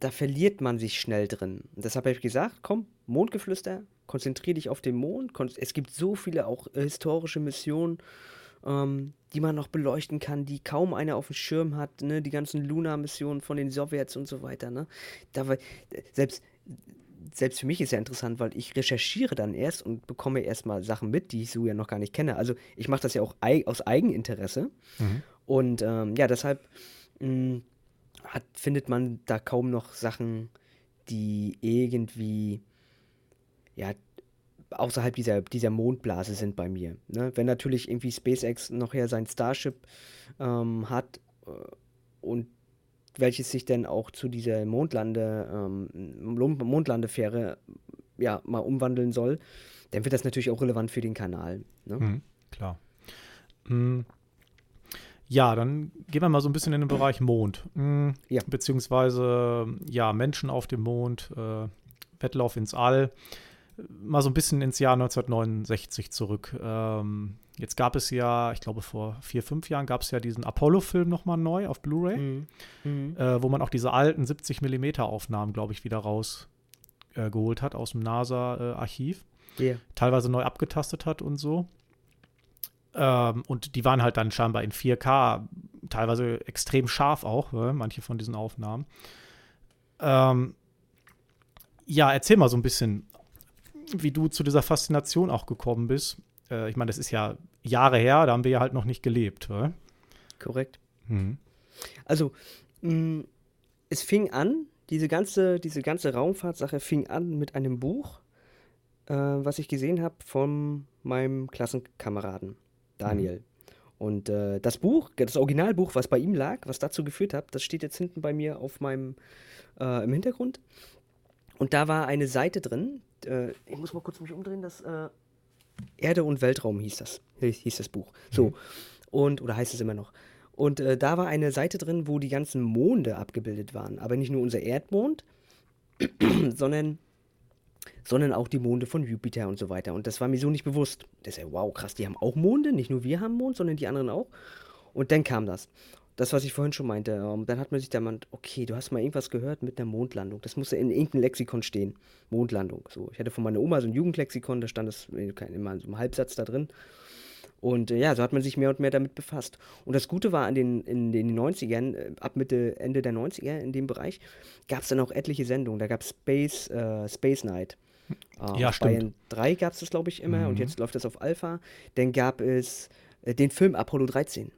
da verliert man sich schnell drin. Und deshalb habe ich gesagt, komm, Mondgeflüster, konzentriere dich auf den Mond. Es gibt so viele auch äh, historische Missionen, ähm, die man noch beleuchten kann, die kaum einer auf dem Schirm hat, ne? Die ganzen Luna-Missionen von den Sowjets und so weiter, ne? Da, selbst selbst für mich ist ja interessant, weil ich recherchiere dann erst und bekomme erstmal Sachen mit, die ich so ja noch gar nicht kenne. Also ich mache das ja auch aus Eigeninteresse. Mhm. Und ähm, ja, deshalb mh, hm, hat, findet man da kaum noch Sachen, die irgendwie ja außerhalb dieser, dieser Mondblase sind bei mir. Ne? Wenn natürlich irgendwie SpaceX noch ja sein Starship ähm, hat äh, und welches sich dann auch zu dieser Mondlande, ähm, Mondlandefähre ja, mal umwandeln soll, dann wird das natürlich auch relevant für den Kanal. Ne? Mhm, klar. Mhm. Ja, dann gehen wir mal so ein bisschen in den Bereich Mond. Mhm, ja. Beziehungsweise, ja, Menschen auf dem Mond, äh, Wettlauf ins All. Mal so ein bisschen ins Jahr 1969 zurück. Ähm, Jetzt gab es ja, ich glaube vor vier, fünf Jahren gab es ja diesen Apollo-Film nochmal neu auf Blu-ray, mhm. mhm. äh, wo man auch diese alten 70 mm Aufnahmen, glaube ich, wieder rausgeholt äh, hat aus dem NASA-Archiv. Yeah. Teilweise neu abgetastet hat und so. Ähm, und die waren halt dann scheinbar in 4K, teilweise extrem scharf auch, äh, manche von diesen Aufnahmen. Ähm, ja, erzähl mal so ein bisschen, wie du zu dieser Faszination auch gekommen bist äh, ich meine, das ist ja Jahre her, da haben wir ja halt noch nicht gelebt. Oder? Korrekt. Mhm. Also, mh, mm, es fing an, diese ganze, diese ganze Raumfahrtsache fing an mit einem Buch, äh, was ich gesehen habe von meinem Klassenkameraden Daniel. Mhm. Und äh, das Buch, das Originalbuch, was bei ihm lag, was dazu geführt hat, das steht jetzt hinten bei mir auf meinem äh, im Hintergrund. Und da war eine Seite drin. Äh, ich muss mal kurz mich umdrehen, das äh, Erde und Weltraum hieß das, hieß das Buch. So. Mhm. Und, oder heißt es immer noch. Und äh, da war eine Seite drin, wo die ganzen Monde abgebildet waren. Aber nicht nur unser Erdmond, sondern, sondern auch die Monde von Jupiter und so weiter. Und das war mir so nicht bewusst. Das ist ja, wow, krass, die haben auch Monde. Nicht nur wir haben Mond, sondern die anderen auch. Und dann kam das das, was ich vorhin schon meinte. Ähm, dann hat man sich da mal, okay, du hast mal irgendwas gehört mit einer Mondlandung. Das musste in irgendeinem Lexikon stehen. Mondlandung. So, ich hatte von meiner Oma so ein Jugendlexikon, da stand das immer so ein Halbsatz da drin. Und äh, ja, so hat man sich mehr und mehr damit befasst. Und das Gute war an den, in den 90ern, äh, ab Mitte, Ende der 90er in dem Bereich, gab es dann auch etliche Sendungen. Da gab es Space, äh, Space Night. Äh, ja, stimmt. Bayern 3 gab es das, glaube ich, immer. Mhm. Und jetzt läuft das auf Alpha. Dann gab es äh, den Film Apollo 13.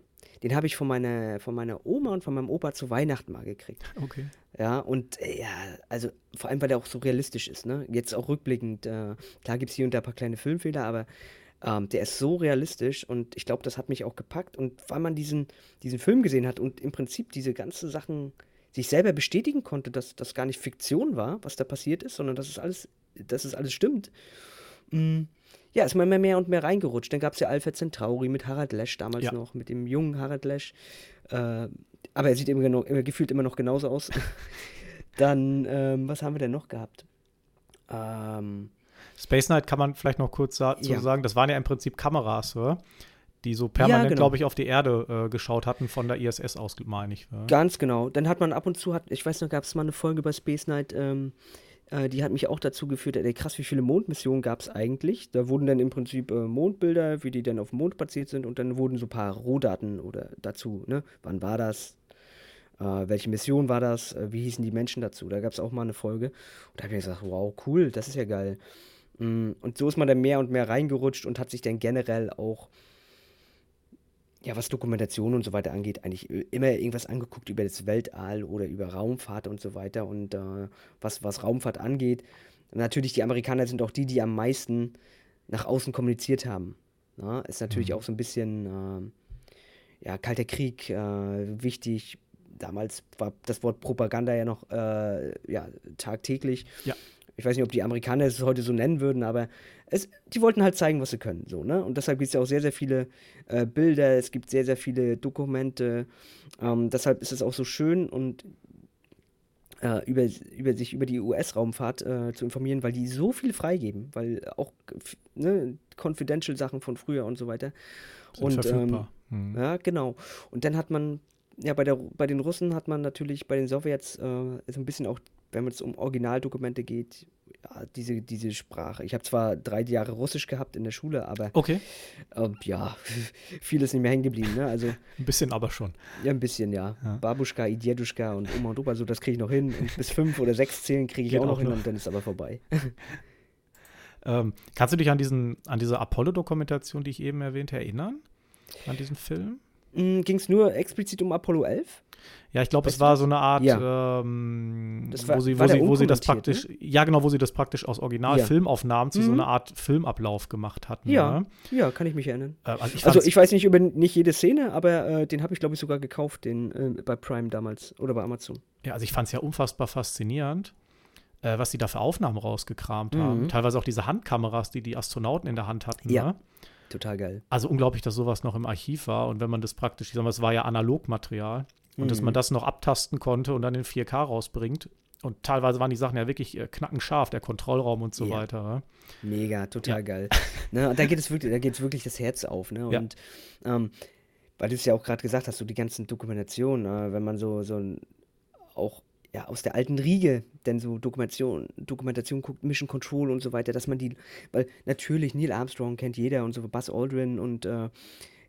Den habe ich von meiner, von meiner Oma und von meinem Opa zu Weihnachten mal gekriegt. Okay. Ja, und äh, ja, also vor allem, weil der auch so realistisch ist, ne? Jetzt auch rückblickend, äh, klar gibt es hier und da ein paar kleine Filmfehler, aber ähm, der ist so realistisch und ich glaube, das hat mich auch gepackt. Und weil man diesen, diesen Film gesehen hat und im Prinzip diese ganzen Sachen sich selber bestätigen konnte, dass das gar nicht Fiktion war, was da passiert ist, sondern dass es alles, dass es alles stimmt. Mm, ja, ist man immer mehr und mehr reingerutscht. Dann gab es ja Alpha Centauri mit Harald Lesch damals ja. noch, mit dem jungen Harald Lesch. Äh, aber er sieht immer, genau, immer, gefühlt immer noch genauso aus. Dann, ähm, was haben wir denn noch gehabt? Ähm, Space Knight kann man vielleicht noch kurz sa Ja. sagen, das waren ja im Prinzip Kameras, oder? die so permanent, genau. glaube ich, auf die Erde äh, geschaut hatten von der ISS aus, meine ich. Ja. Ganz genau. Dann hat man ab und zu, hat, ich weiß noch, gab es mal eine Folge bei Space Night, ähm, äh, die hat mich auch dazu geführt, ey, krass, wie viele Mondmissionen gab es eigentlich? Da wurden dann im Prinzip äh, Mondbilder, wie die dann auf dem Mond platziert sind und dann wurden so ein paar Rohdaten oder dazu, ne? Wann war das? Äh, welche Mission war das? Äh, wie hießen die Menschen dazu? Da gab es auch mal eine Folge. Und da habe ich gesagt, wow, cool, das ist ja geil. Mm, Und so ist man dann mehr und mehr reingerutscht und hat sich dann generell auch ja, was Dokumentation und so weiter angeht, eigentlich äh, immer irgendwas angeguckt über das Weltall oder über Raumfahrt und so weiter. Und äh, was, was Raumfahrt angeht, natürlich die Amerikaner sind auch die, die am meisten nach außen kommuniziert haben. Na, ist natürlich auch so ein bisschen, äh, ja, Kalter Krieg äh, wichtig. Damals war das Wort Propaganda ja noch äh, ja, tagtäglich. Ja. Ich weiß nicht, ob die Amerikaner es heute so nennen würden, aber es, die wollten halt zeigen, was sie können. So, ne? Und deshalb gibt es ja auch sehr, sehr viele äh, Bilder, es gibt sehr, sehr viele Dokumente. Ähm, deshalb ist es auch so schön und äh, über, über sich über die US-Raumfahrt äh, zu informieren, weil die so viel freigeben, weil auch ne, confidential Sachen von früher und so weiter. Sind und ähm, verfügbar. Hm. ja, genau. Und dann hat man, ja, bei, der, bei den Russen hat man natürlich, bei den Sowjets, äh, so ein bisschen auch, wenn es um Originaldokumente geht, ja, diese, diese Sprache. Ich habe zwar drei Jahre Russisch gehabt in der Schule, aber Okay, ähm, ja, viel ist nicht mehr hängen geblieben. Ne? Also ein bisschen aber schon. ja, ein bisschen, ja. Ja. Babuschka, Idjeduschka und Oma und Opa, so das kriege ich noch hin. Und bis fünf oder sechs zählen kriege ich Geht auch noch hin noch. und dann ist aber vorbei. Ähm, kannst du dich an, diesen, an diese Apollo-Dokumentation, die ich eben erwähnte, erinnern? An diesen Film? Ging es nur explizit um Apollo 11? Ja, ich glaube, es war so eine Art, Ja. ähm, war- wo sie, wo sie, wo sie das praktisch, ja genau, wo sie das praktisch aus Ja. Originalfilmaufnahmen zu so Mhm. einer Art Filmablauf gemacht hatten. Ja, ne? ja, kann ich mich erinnern. Äh, also ich Also ich weiß nicht über nicht jede Szene, aber äh, den habe ich glaube ich sogar gekauft, den äh, bei Prime damals oder bei Amazon. Ja, also ich fand es ja unfassbar faszinierend, äh, was die da für Aufnahmen rausgekramt Mhm. haben. Teilweise auch diese Handkameras, die die Astronauten in der Hand hatten. Ja. Ne? Total geil. Also unglaublich, dass sowas noch im Archiv war. Und wenn man das praktisch, es war ja Analogmaterial. Und dass Mhm. man das noch abtasten konnte und dann in 4K rausbringt. Und teilweise waren die Sachen ja wirklich äh, knackenscharf, der Kontrollraum und so Ja. weiter. Ne? Mega, total Ja. geil. ne, und da geht es wirklich, da geht es wirklich das Herz auf, ne? Ja. Und ähm, weil du es ja auch gerade gesagt hast, so die ganzen Dokumentationen, äh, wenn man so, so ein, auch ja, aus der alten Riege denn so Dokumentation, Dokumentation guckt, Mission Control und so weiter, dass man die, weil natürlich Neil Armstrong kennt jeder und so Buzz Aldrin und äh,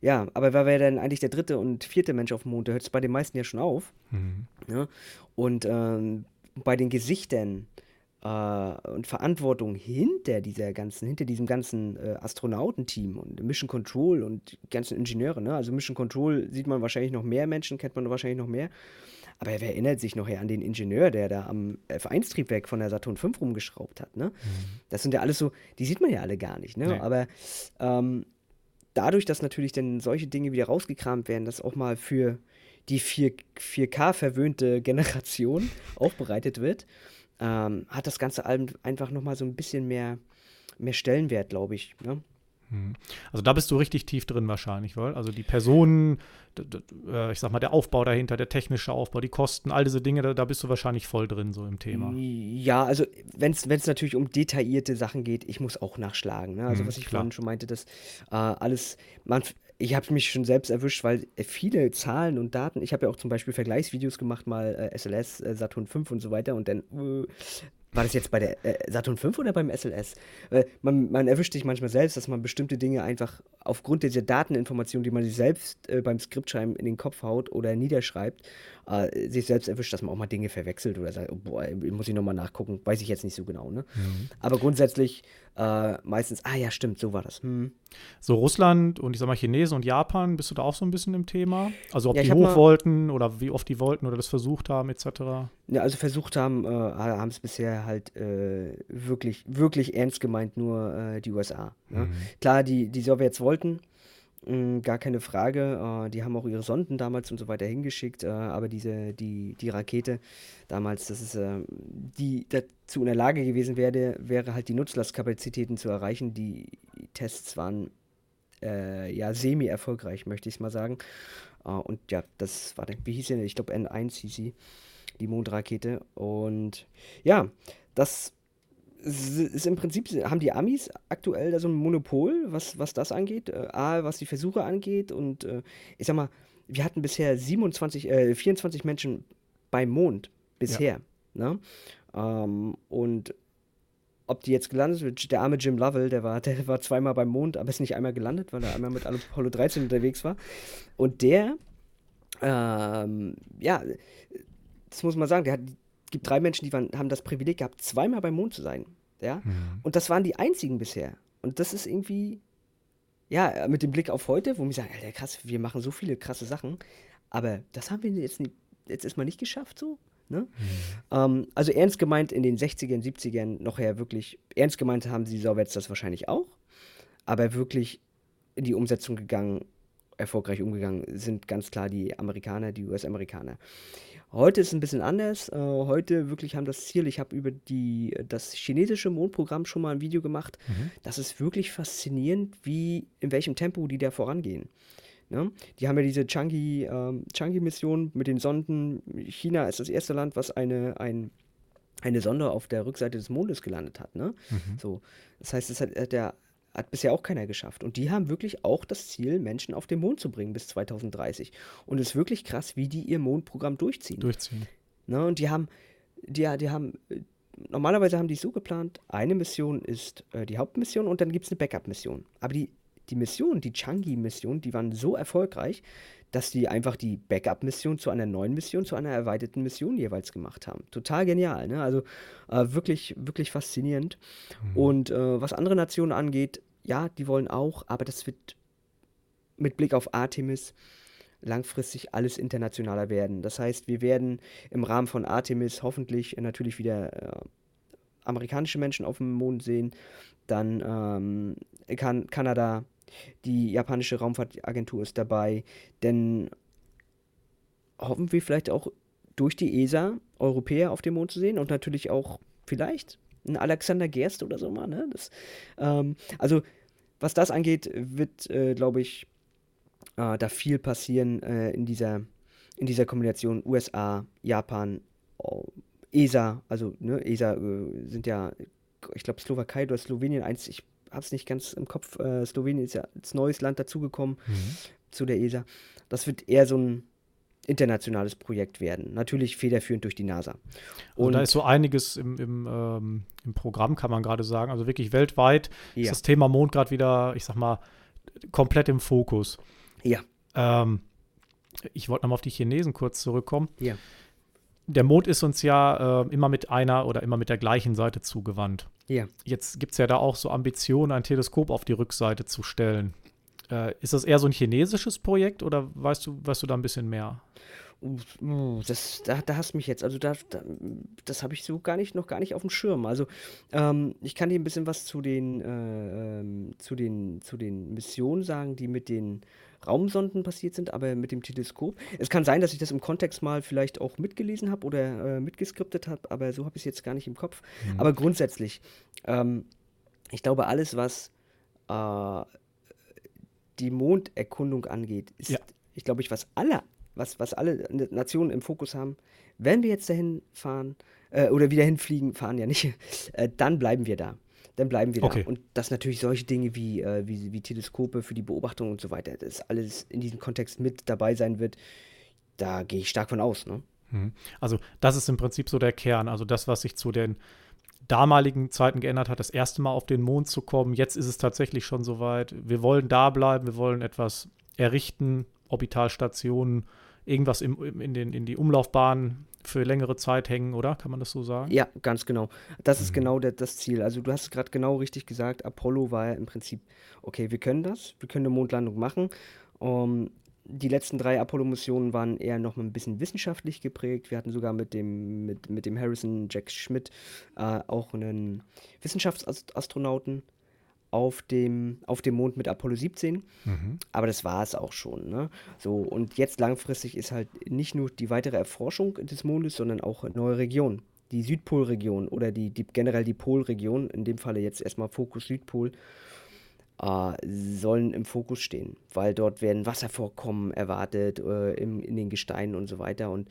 ja, aber wer wäre denn eigentlich der dritte und vierte Mensch auf dem Mond? Da hört es bei den meisten ja schon auf. Mhm. Ja? Und ähm, bei den Gesichtern äh, und Verantwortung hinter dieser ganzen, hinter diesem ganzen äh, Astronautenteam und Mission Control und die ganzen Ingenieure, ne? Also Mission Control sieht man wahrscheinlich noch mehr Menschen, kennt man wahrscheinlich noch mehr. Aber wer erinnert sich noch an den Ingenieur, der da am F1-Triebwerk von der Saturn V rumgeschraubt hat, ne? Das sind ja alles so, die sieht man ja alle gar nicht, ne? Nee. Aber ähm, dadurch, dass natürlich dann solche Dinge wieder rausgekramt werden, dass auch mal für die 4, 4K verwöhnte Generation aufbereitet wird, ähm, hat das Ganze ein- einfach nochmal so ein bisschen mehr, mehr Stellenwert, glaube ich. Ne? Mhm. Also da bist du richtig tief drin wahrscheinlich, weil also die Personen, äh, ich sag mal, der Aufbau dahinter, der technische Aufbau, die Kosten, all diese Dinge, da, da bist du wahrscheinlich voll drin so im Thema. Ja, also wenn es natürlich um detaillierte Sachen geht, ich muss auch nachschlagen. Ne? Also Mhm, was ich klar. vorhin schon meinte, dass äh, alles, man, ich habe mich schon selbst erwischt, weil äh, viele Zahlen und Daten, ich habe ja auch zum Beispiel Vergleichsvideos gemacht, mal äh, SLS, äh, Saturn 5 und so weiter und dann äh, war das jetzt bei der äh, Saturn 5 oder beim SLS? Äh, man, man erwischt sich manchmal selbst, dass man bestimmte Dinge einfach aufgrund dieser Dateninformationen, die man sich selbst äh, beim Skriptschreiben in den Kopf haut oder niederschreibt, äh, sich selbst erwischt, dass man auch mal Dinge verwechselt oder sagt, oh, boah, muss ich nochmal nachgucken, weiß ich jetzt nicht so genau. Ne? Aber grundsätzlich äh, meistens, ah ja, stimmt, so war das. Hm. So Russland und ich sag mal Chinesen und Japan, bist du da auch so ein bisschen im Thema? Also ob Ja, die hoch wollten oder wie oft die wollten oder das versucht haben, etc. Ja, also versucht haben, äh, haben es bisher halt äh, wirklich, wirklich ernst gemeint, nur äh, die USA. Ne? Klar, die, die Sowjets wollten, gar keine Frage. Äh, die haben auch ihre Sonden damals und so weiter hingeschickt, äh, aber diese, die, die Rakete damals, das ist, äh, die dazu in der Lage gewesen wäre, wäre halt die Nutzlastkapazitäten zu erreichen. Die Tests waren äh, ja semi-erfolgreich, möchte ich mal sagen. Äh, und ja, das war wie hieß sie? Ich glaube N1 hieß sie, die Mondrakete. Und ja, das ist im Prinzip, haben die Amis aktuell da so ein Monopol, was, was das angeht, äh, A, was die Versuche angeht und äh, ich sag mal, wir hatten bisher 27, äh, 24 Menschen beim Mond bisher. Ja. Ne? Ähm, und ob die jetzt gelandet sind, der arme Jim Lovell, der war, der war zweimal beim Mond, aber ist nicht einmal gelandet, weil er einmal mit Apollo 13 unterwegs war. Und der, ähm, ja, das muss man sagen, der hat, gibt drei Menschen, die waren, haben das Privileg gehabt, zweimal beim Mond zu sein. Ja? Mhm. Und das waren die einzigen bisher. Und das ist irgendwie, ja, mit dem Blick auf heute, wo wir sagen, Alter, krass, wir machen so viele krasse Sachen, aber das haben wir jetzt, nicht, jetzt erstmal nicht geschafft, so. Ne? Mhm. Ähm, also ernst gemeint in den 60ern, 70ern noch her wirklich, ernst gemeint haben die Sowjets das wahrscheinlich auch, aber wirklich in die Umsetzung gegangen, erfolgreich umgegangen sind ganz klar die Amerikaner, die US-Amerikaner. Heute ist es ein bisschen anders. Äh, heute wirklich haben das Ziel, ich habe über die, das chinesische Mondprogramm schon mal ein Video gemacht. Mhm. Das ist wirklich faszinierend, wie, in welchem Tempo die da vorangehen. Ne? Die haben ja diese Changi-Mission ähm, mit den Sonden. China ist das erste Land, was eine, ein, eine Sonde auf der Rückseite des Mondes gelandet hat. Ne? Mhm. So, das heißt, es hat der hat bisher auch keiner geschafft. Und die haben wirklich auch das Ziel, Menschen auf den Mond zu bringen bis 2030. Und es ist wirklich krass, wie die ihr Mondprogramm durchziehen. Durchziehen. Ne? Und die haben, die, die haben, normalerweise haben die so geplant, eine Mission ist äh, die Hauptmission und dann gibt es eine Backup-Mission. Aber die die Mission, die Changi-Mission, die waren so erfolgreich, dass die einfach die Backup-Mission zu einer neuen Mission, zu einer erweiterten Mission jeweils gemacht haben. Total genial, ne? Also äh, wirklich, wirklich faszinierend. Mhm. Und äh, was andere Nationen angeht, ja, die wollen auch, aber das wird mit Blick auf Artemis langfristig alles internationaler werden. Das heißt, wir werden im Rahmen von Artemis hoffentlich natürlich wieder äh, amerikanische Menschen auf dem Mond sehen, dann ähm, kan Kanada, die japanische Raumfahrtagentur ist dabei, denn hoffen wir vielleicht auch durch die ESA Europäer auf dem Mond zu sehen und natürlich auch vielleicht ein Alexander Gerst oder so mal. Ne? Das, ähm, also was das angeht, wird, äh, glaube ich, äh, da viel passieren äh, in, dieser, in dieser Kombination USA, Japan, oh, ESA, also ne, ESA äh, sind ja, ich glaube, Slowakei oder Slowenien, eins, ich habe es nicht ganz im Kopf, äh, Slowenien ist ja als neues Land dazugekommen mhm. zu der ESA. Das wird eher so ein internationales Projekt werden. Natürlich federführend durch die NASA. Und also da ist so einiges im, im, ähm, im Programm, kann man gerade sagen. Also wirklich weltweit ja. ist das Thema Mond gerade wieder, ich sag mal, komplett im Fokus. Ja. Ähm, ich wollte nochmal auf die Chinesen kurz zurückkommen. Ja. Der Mond ist uns ja äh, immer mit einer oder immer mit der gleichen Seite zugewandt. Ja. Jetzt gibt es ja da auch so Ambitionen, ein Teleskop auf die Rückseite zu stellen. Äh, ist das eher so ein chinesisches Projekt oder weißt du, weißt du da ein bisschen mehr? Das, da, da hast du mich jetzt. Also da, da das habe ich so gar nicht, noch gar nicht auf dem Schirm. Also ähm, ich kann dir ein bisschen was zu den, äh, ähm, zu den, zu den Missionen sagen, die mit den Raumsonden passiert sind, aber mit dem Teleskop. Es kann sein, dass ich das im Kontext mal vielleicht auch mitgelesen habe oder äh, mitgeskriptet habe, aber so habe ich es jetzt gar nicht im Kopf. Mhm. Aber grundsätzlich, ähm, ich glaube, alles, was äh, die Monderkundung angeht, ist, ja. ich glaube, ich, was alle, was, was alle Nationen im Fokus haben, wenn wir jetzt dahin fahren äh, oder wieder hinfliegen, fahren ja nicht, äh, dann bleiben wir da dann bleiben wir okay. da. Und dass natürlich solche Dinge wie, äh, wie, wie Teleskope für die Beobachtung und so weiter, das alles in diesem Kontext mit dabei sein wird, da gehe ich stark von aus. Ne? Mhm. Also das ist im Prinzip so der Kern, also das, was sich zu den damaligen Zeiten geändert hat, das erste Mal auf den Mond zu kommen. Jetzt ist es tatsächlich schon soweit. Wir wollen da bleiben, wir wollen etwas errichten, Orbitalstationen, irgendwas im, in, den, in die Umlaufbahn für längere Zeit hängen, oder? Kann man das so sagen? Ja, ganz genau. Das mhm. ist genau der, das Ziel. Also du hast es gerade genau richtig gesagt. Apollo war ja im Prinzip, okay, wir können das, wir können eine Mondlandung machen. Um, ähm, die letzten drei Apollo-Missionen waren eher noch mal ein bisschen wissenschaftlich geprägt. Wir hatten sogar mit dem, mit, mit dem Harrison Jack Schmidt äh, auch einen Wissenschaftsastronauten auf dem, auf dem Mond mit Apollo 17. Mhm. Aber das war es auch schon. Ne? So, und jetzt langfristig ist halt nicht nur die weitere Erforschung des Mondes, sondern auch neue Regionen. Die Südpolregion oder die, die generell die Polregion, in dem Falle jetzt erstmal Fokus Südpol, äh, sollen im Fokus stehen, weil dort werden Wasservorkommen erwartet äh, im, in den Gesteinen und so weiter. Und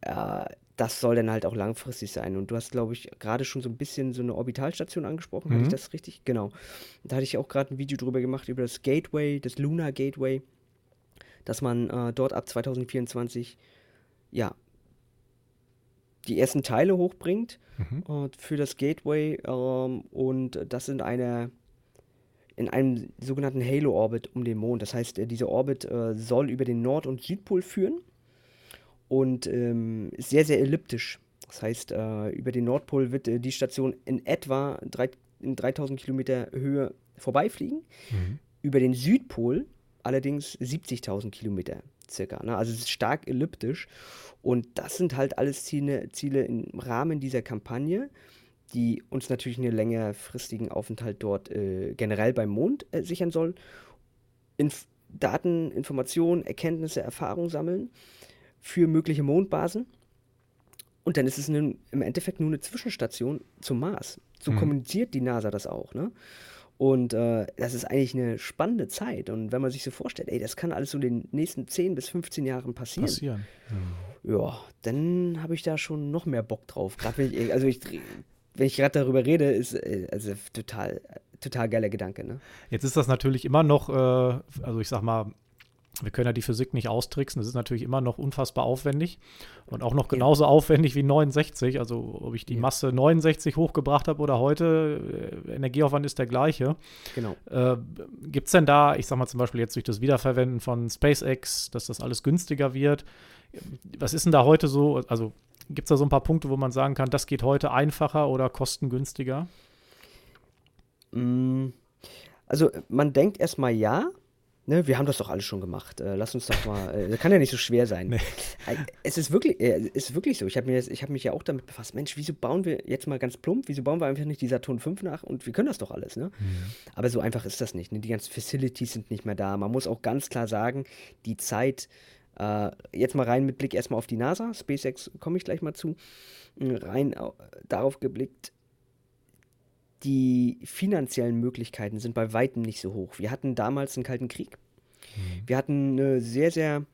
äh, das soll dann halt auch langfristig sein. Und du hast, glaube ich, gerade schon so ein bisschen so eine Orbitalstation angesprochen. Mhm. Hatte ich das richtig? Genau. Da hatte ich auch gerade ein Video drüber gemacht, über das Gateway, das Lunar Gateway, dass man äh, dort ab 2024, ja, die ersten Teile hochbringt mhm. äh, für das Gateway ähm, und das in einer in einem sogenannten Halo-Orbit um den Mond. Das heißt, äh, dieser Orbit äh, soll über den Nord- und Südpol führen und ähm, ist sehr, sehr elliptisch. Das heißt, äh, über den Nordpol wird äh, die Station in etwa drei, in 3000 Kilometer Höhe vorbeifliegen. Mhm. Über den Südpol allerdings 70.000 Kilometer circa. Ne? Also es ist stark elliptisch. Und das sind halt alles Ziele, Ziele im Rahmen dieser Kampagne, die uns natürlich einen längerfristigen Aufenthalt dort äh, generell beim Mond äh, sichern soll. Inf Daten, Informationen, Erkenntnisse, Erfahrungen sammeln für mögliche Mondbasen. Und dann ist es im Endeffekt nur eine Zwischenstation zum Mars. So mhm. kommuniziert die NASA das auch. Ne? Und äh, das ist eigentlich eine spannende Zeit. Und wenn man sich so vorstellt, ey, das kann alles so in den nächsten 10 bis 15 Jahren passieren. Passieren. Mhm. Ja, dann habe ich da schon noch mehr Bock drauf. Gerade wenn ich, also ich, wenn ich gerade darüber rede, ist äh, also total, total geiler Gedanke. Ne? Jetzt ist das natürlich immer noch, äh, also ich sag mal, wir können ja die Physik nicht austricksen. Das ist natürlich immer noch unfassbar aufwendig und auch noch genauso ja. aufwendig wie 69. Also ob ich die ja. Masse 69 hochgebracht habe oder heute, äh, Energieaufwand ist der gleiche. Genau. Äh, Gibt es denn da, ich sag mal zum Beispiel jetzt durch das Wiederverwenden von SpaceX, dass das alles günstiger wird? Was ist denn da heute so? Also gibt es da so ein paar Punkte, wo man sagen kann, das geht heute einfacher oder kostengünstiger? Mm, also man denkt erstmal ja, Ne, wir haben das doch alles schon gemacht. Äh, lass uns doch mal. Äh, das kann ja nicht so schwer sein. Nee. Äh, es ist wirklich, äh, ist wirklich so. Ich habe hab mich ja auch damit befasst. Mensch, wieso bauen wir jetzt mal ganz plump? Wieso bauen wir einfach nicht die Saturn 5 nach? Und wir können das doch alles. Ne? Mhm. Aber so einfach ist das nicht. Ne? Die ganzen Facilities sind nicht mehr da. Man muss auch ganz klar sagen, die Zeit. Äh, jetzt mal rein mit Blick erstmal auf die NASA. SpaceX komme ich gleich mal zu. Rein darauf geblickt, die finanziellen Möglichkeiten sind bei weitem nicht so hoch. Wir hatten damals einen Kalten Krieg. Mhm. Wir hatten eine sehr, sehr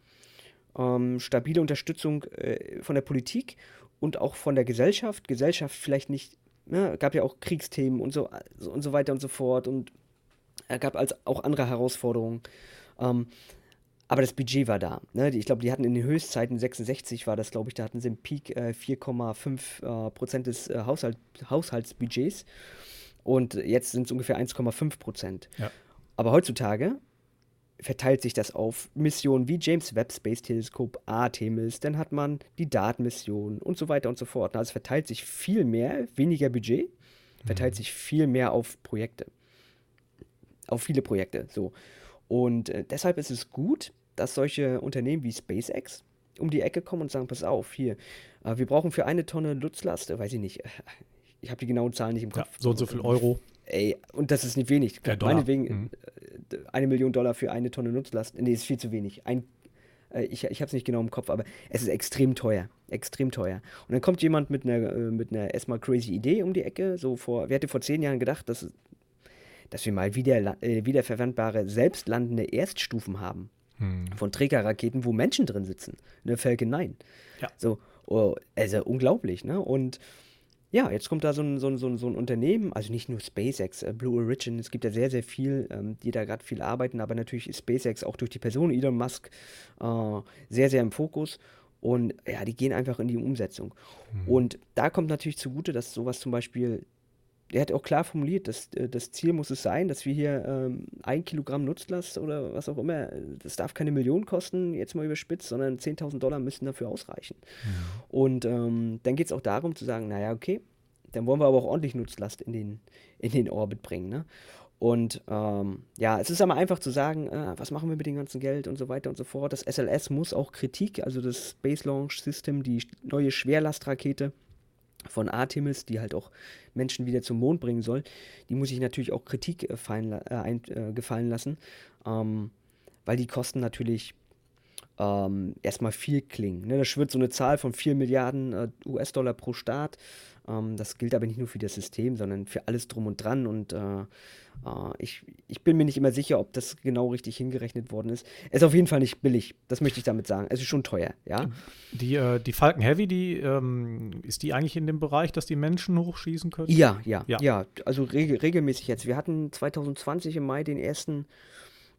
ähm, stabile Unterstützung äh, von der Politik und auch von der Gesellschaft. Gesellschaft vielleicht nicht, ne, gab ja auch Kriegsthemen und so, und so weiter und so fort und es gab als auch andere Herausforderungen. Ähm, aber das Budget war da. Ne? Ich glaube, die hatten in den Höchstzeiten 66 war das, glaube ich, da hatten sie im Peak äh, 4,5 äh, Prozent des äh, Haushalt, Haushaltsbudgets. Und jetzt sind es ungefähr 1,5 Prozent. Ja. Aber heutzutage verteilt sich das auf Missionen wie James Webb Space Teleskop, Artemis, dann hat man die Datenmission und so weiter und so fort. Also es verteilt sich viel mehr, weniger Budget, verteilt mhm. sich viel mehr auf Projekte. Auf viele Projekte. So. Und äh, deshalb ist es gut, dass solche Unternehmen wie SpaceX um die Ecke kommen und sagen, pass auf, hier, äh, wir brauchen für eine Tonne Nutzlast, äh, weiß ich nicht, ich habe die genauen Zahlen nicht im Kopf. Ja, so und so viel Euro. Ey, und das ist nicht wenig. Ja, Meinetwegen mhm. Äh, eine Million Dollar für eine Tonne Nutzlast. Nee, ist viel zu wenig. Ein, äh, ich ich habe es nicht genau im Kopf, aber es ist extrem teuer. Extrem teuer. Und dann kommt jemand mit einer, äh, mit einer erstmal crazy Idee um die Ecke. So vor, wer hätte vor zehn Jahren gedacht, dass, dass wir mal wieder, äh, wiederverwendbare, selbstlandende Erststufen haben. Hm. Von Trägerraketen, wo Menschen drin sitzen. Eine Falcon 9. Ja. So, oh, also unglaublich, ne? Und ja, jetzt kommt da so ein, so ein, so ein, so ein Unternehmen, also nicht nur SpaceX, äh, Blue Origin, es gibt ja sehr, sehr viel, ähm, die da gerade viel arbeiten, aber natürlich ist SpaceX auch durch die Person Elon Musk äh, sehr, sehr im Fokus. Und ja, die gehen einfach in die Umsetzung. Mhm. Und da kommt natürlich zugute, dass sowas zum Beispiel, er hat auch klar formuliert, dass äh, das Ziel muss es sein, dass wir hier ähm, ein Kilogramm Nutzlast oder was auch immer, das darf keine Million kosten, jetzt mal überspitzt, sondern 10.000 Dollar müssen dafür ausreichen. Mhm. Und ähm, dann geht es auch darum zu sagen, naja, okay, dann wollen wir aber auch ordentlich Nutzlast in den, in den Orbit bringen. Ne? Und ähm, ja, es ist aber einfach zu sagen, äh, was machen wir mit dem ganzen Geld und so weiter und so fort. Das SLS muss auch Kritik, also das Space Launch System, die neue Schwerlastrakete, von Artemis, die halt auch Menschen wieder zum Mond bringen soll, die muss ich natürlich auch Kritik äh, äh, ein, äh, gefallen lassen, ähm, weil die Kosten natürlich ähm, erstmal viel klingen. Ne? Da schwirrt so eine Zahl von 4 Milliarden äh, US-Dollar pro Staat. Ähm, das gilt aber nicht nur für das System, sondern für alles drum und dran. Und äh, äh, ich, ich bin mir nicht immer sicher, ob das genau richtig hingerechnet worden ist. Es ist auf jeden Fall nicht billig, das möchte ich damit sagen. Es ist schon teuer, ja. Die, äh, die Falcon Heavy, die ähm, ist die eigentlich in dem Bereich, dass die Menschen hochschießen können? Ja, ja, ja. ja also regel, regelmäßig jetzt. Wir hatten 2020 im Mai den ersten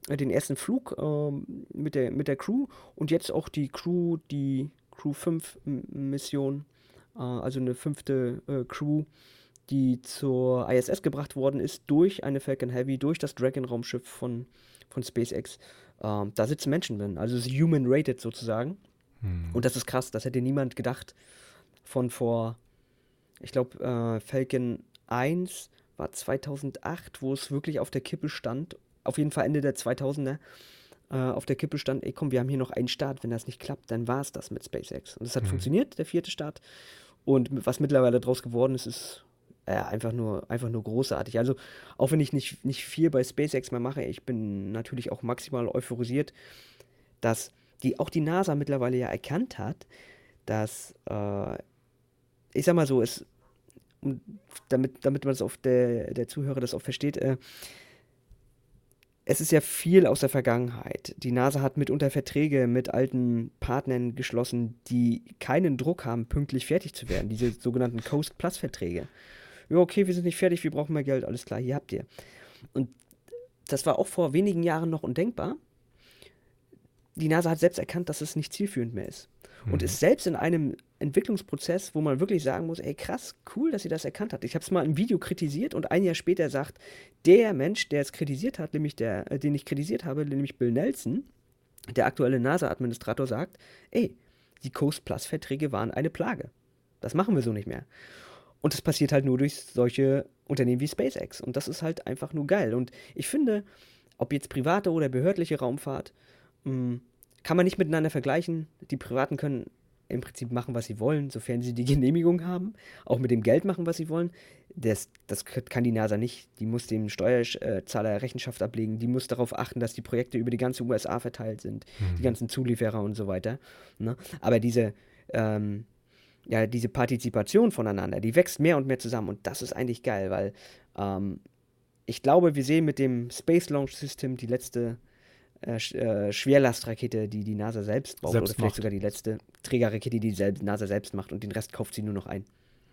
äh, den ersten Flug ähm, mit, der, mit der Crew und jetzt auch die Crew, die Crew 5 Mission also eine fünfte äh, Crew, die zur ISS gebracht worden ist durch eine Falcon Heavy, durch das Dragon-Raumschiff von, von SpaceX. Ähm, da sitzen Menschen drin, also ist human rated sozusagen. Hm. Und das ist krass, das hätte niemand gedacht von vor, ich glaube, äh, Falcon 1 war 2008, wo es wirklich auf der Kippe stand, auf jeden Fall Ende der 2000er, äh, auf der Kippe stand, ey komm, wir haben hier noch einen Start, wenn das nicht klappt, dann war es das mit SpaceX. Und es hat mhm. funktioniert, der vierte Start. Und was mittlerweile daraus geworden ist, ist äh, einfach, nur, einfach nur großartig. Also, auch wenn ich nicht, nicht viel bei SpaceX mehr mache, ich bin natürlich auch maximal euphorisiert, dass die, auch die NASA mittlerweile ja erkannt hat, dass, äh, ich sag mal so, es, damit, damit man es auf der, der Zuhörer das auch versteht, äh, es ist ja viel aus der Vergangenheit. Die NASA hat mitunter Verträge mit alten Partnern geschlossen, die keinen Druck haben, pünktlich fertig zu werden. Diese sogenannten Coast Plus Verträge. Ja, okay, wir sind nicht fertig, wir brauchen mehr Geld, alles klar, hier habt ihr. Und das war auch vor wenigen Jahren noch undenkbar. Die NASA hat selbst erkannt, dass es nicht zielführend mehr ist. Und mhm. ist selbst in einem Entwicklungsprozess, wo man wirklich sagen muss, ey krass, cool, dass sie das erkannt hat. Ich habe es mal im Video kritisiert und ein Jahr später sagt der Mensch, der es kritisiert hat, nämlich der, äh, den ich kritisiert habe, nämlich Bill Nelson, der aktuelle NASA-Administrator, sagt, ey, die Coast Plus-Verträge waren eine Plage. Das machen wir so nicht mehr. Und das passiert halt nur durch solche Unternehmen wie SpaceX. Und das ist halt einfach nur geil. Und ich finde, ob jetzt private oder behördliche Raumfahrt, mh, hm, kann man nicht miteinander vergleichen. Die Privaten können im Prinzip machen, was sie wollen, sofern sie die Genehmigung haben. Auch mit dem Geld machen, was sie wollen. Das, das kann die NASA nicht. Die muss dem Steuerzahler Rechenschaft ablegen. Die muss darauf achten, dass die Projekte über die ganze USA verteilt sind. Mhm. Die ganzen Zulieferer und so weiter. Ne? Aber diese, ähm, ja, diese Partizipation voneinander, die wächst mehr und mehr zusammen. Und das ist eigentlich geil, weil ähm, ich glaube, wir sehen mit dem Space Launch System die letzte äh, äh, Schwerlastrakete, die die NASA selbst baut, selbst oder vielleicht macht. sogar die letzte Trägerrakete, die die NASA selbst macht und den Rest kauft sie nur noch ein.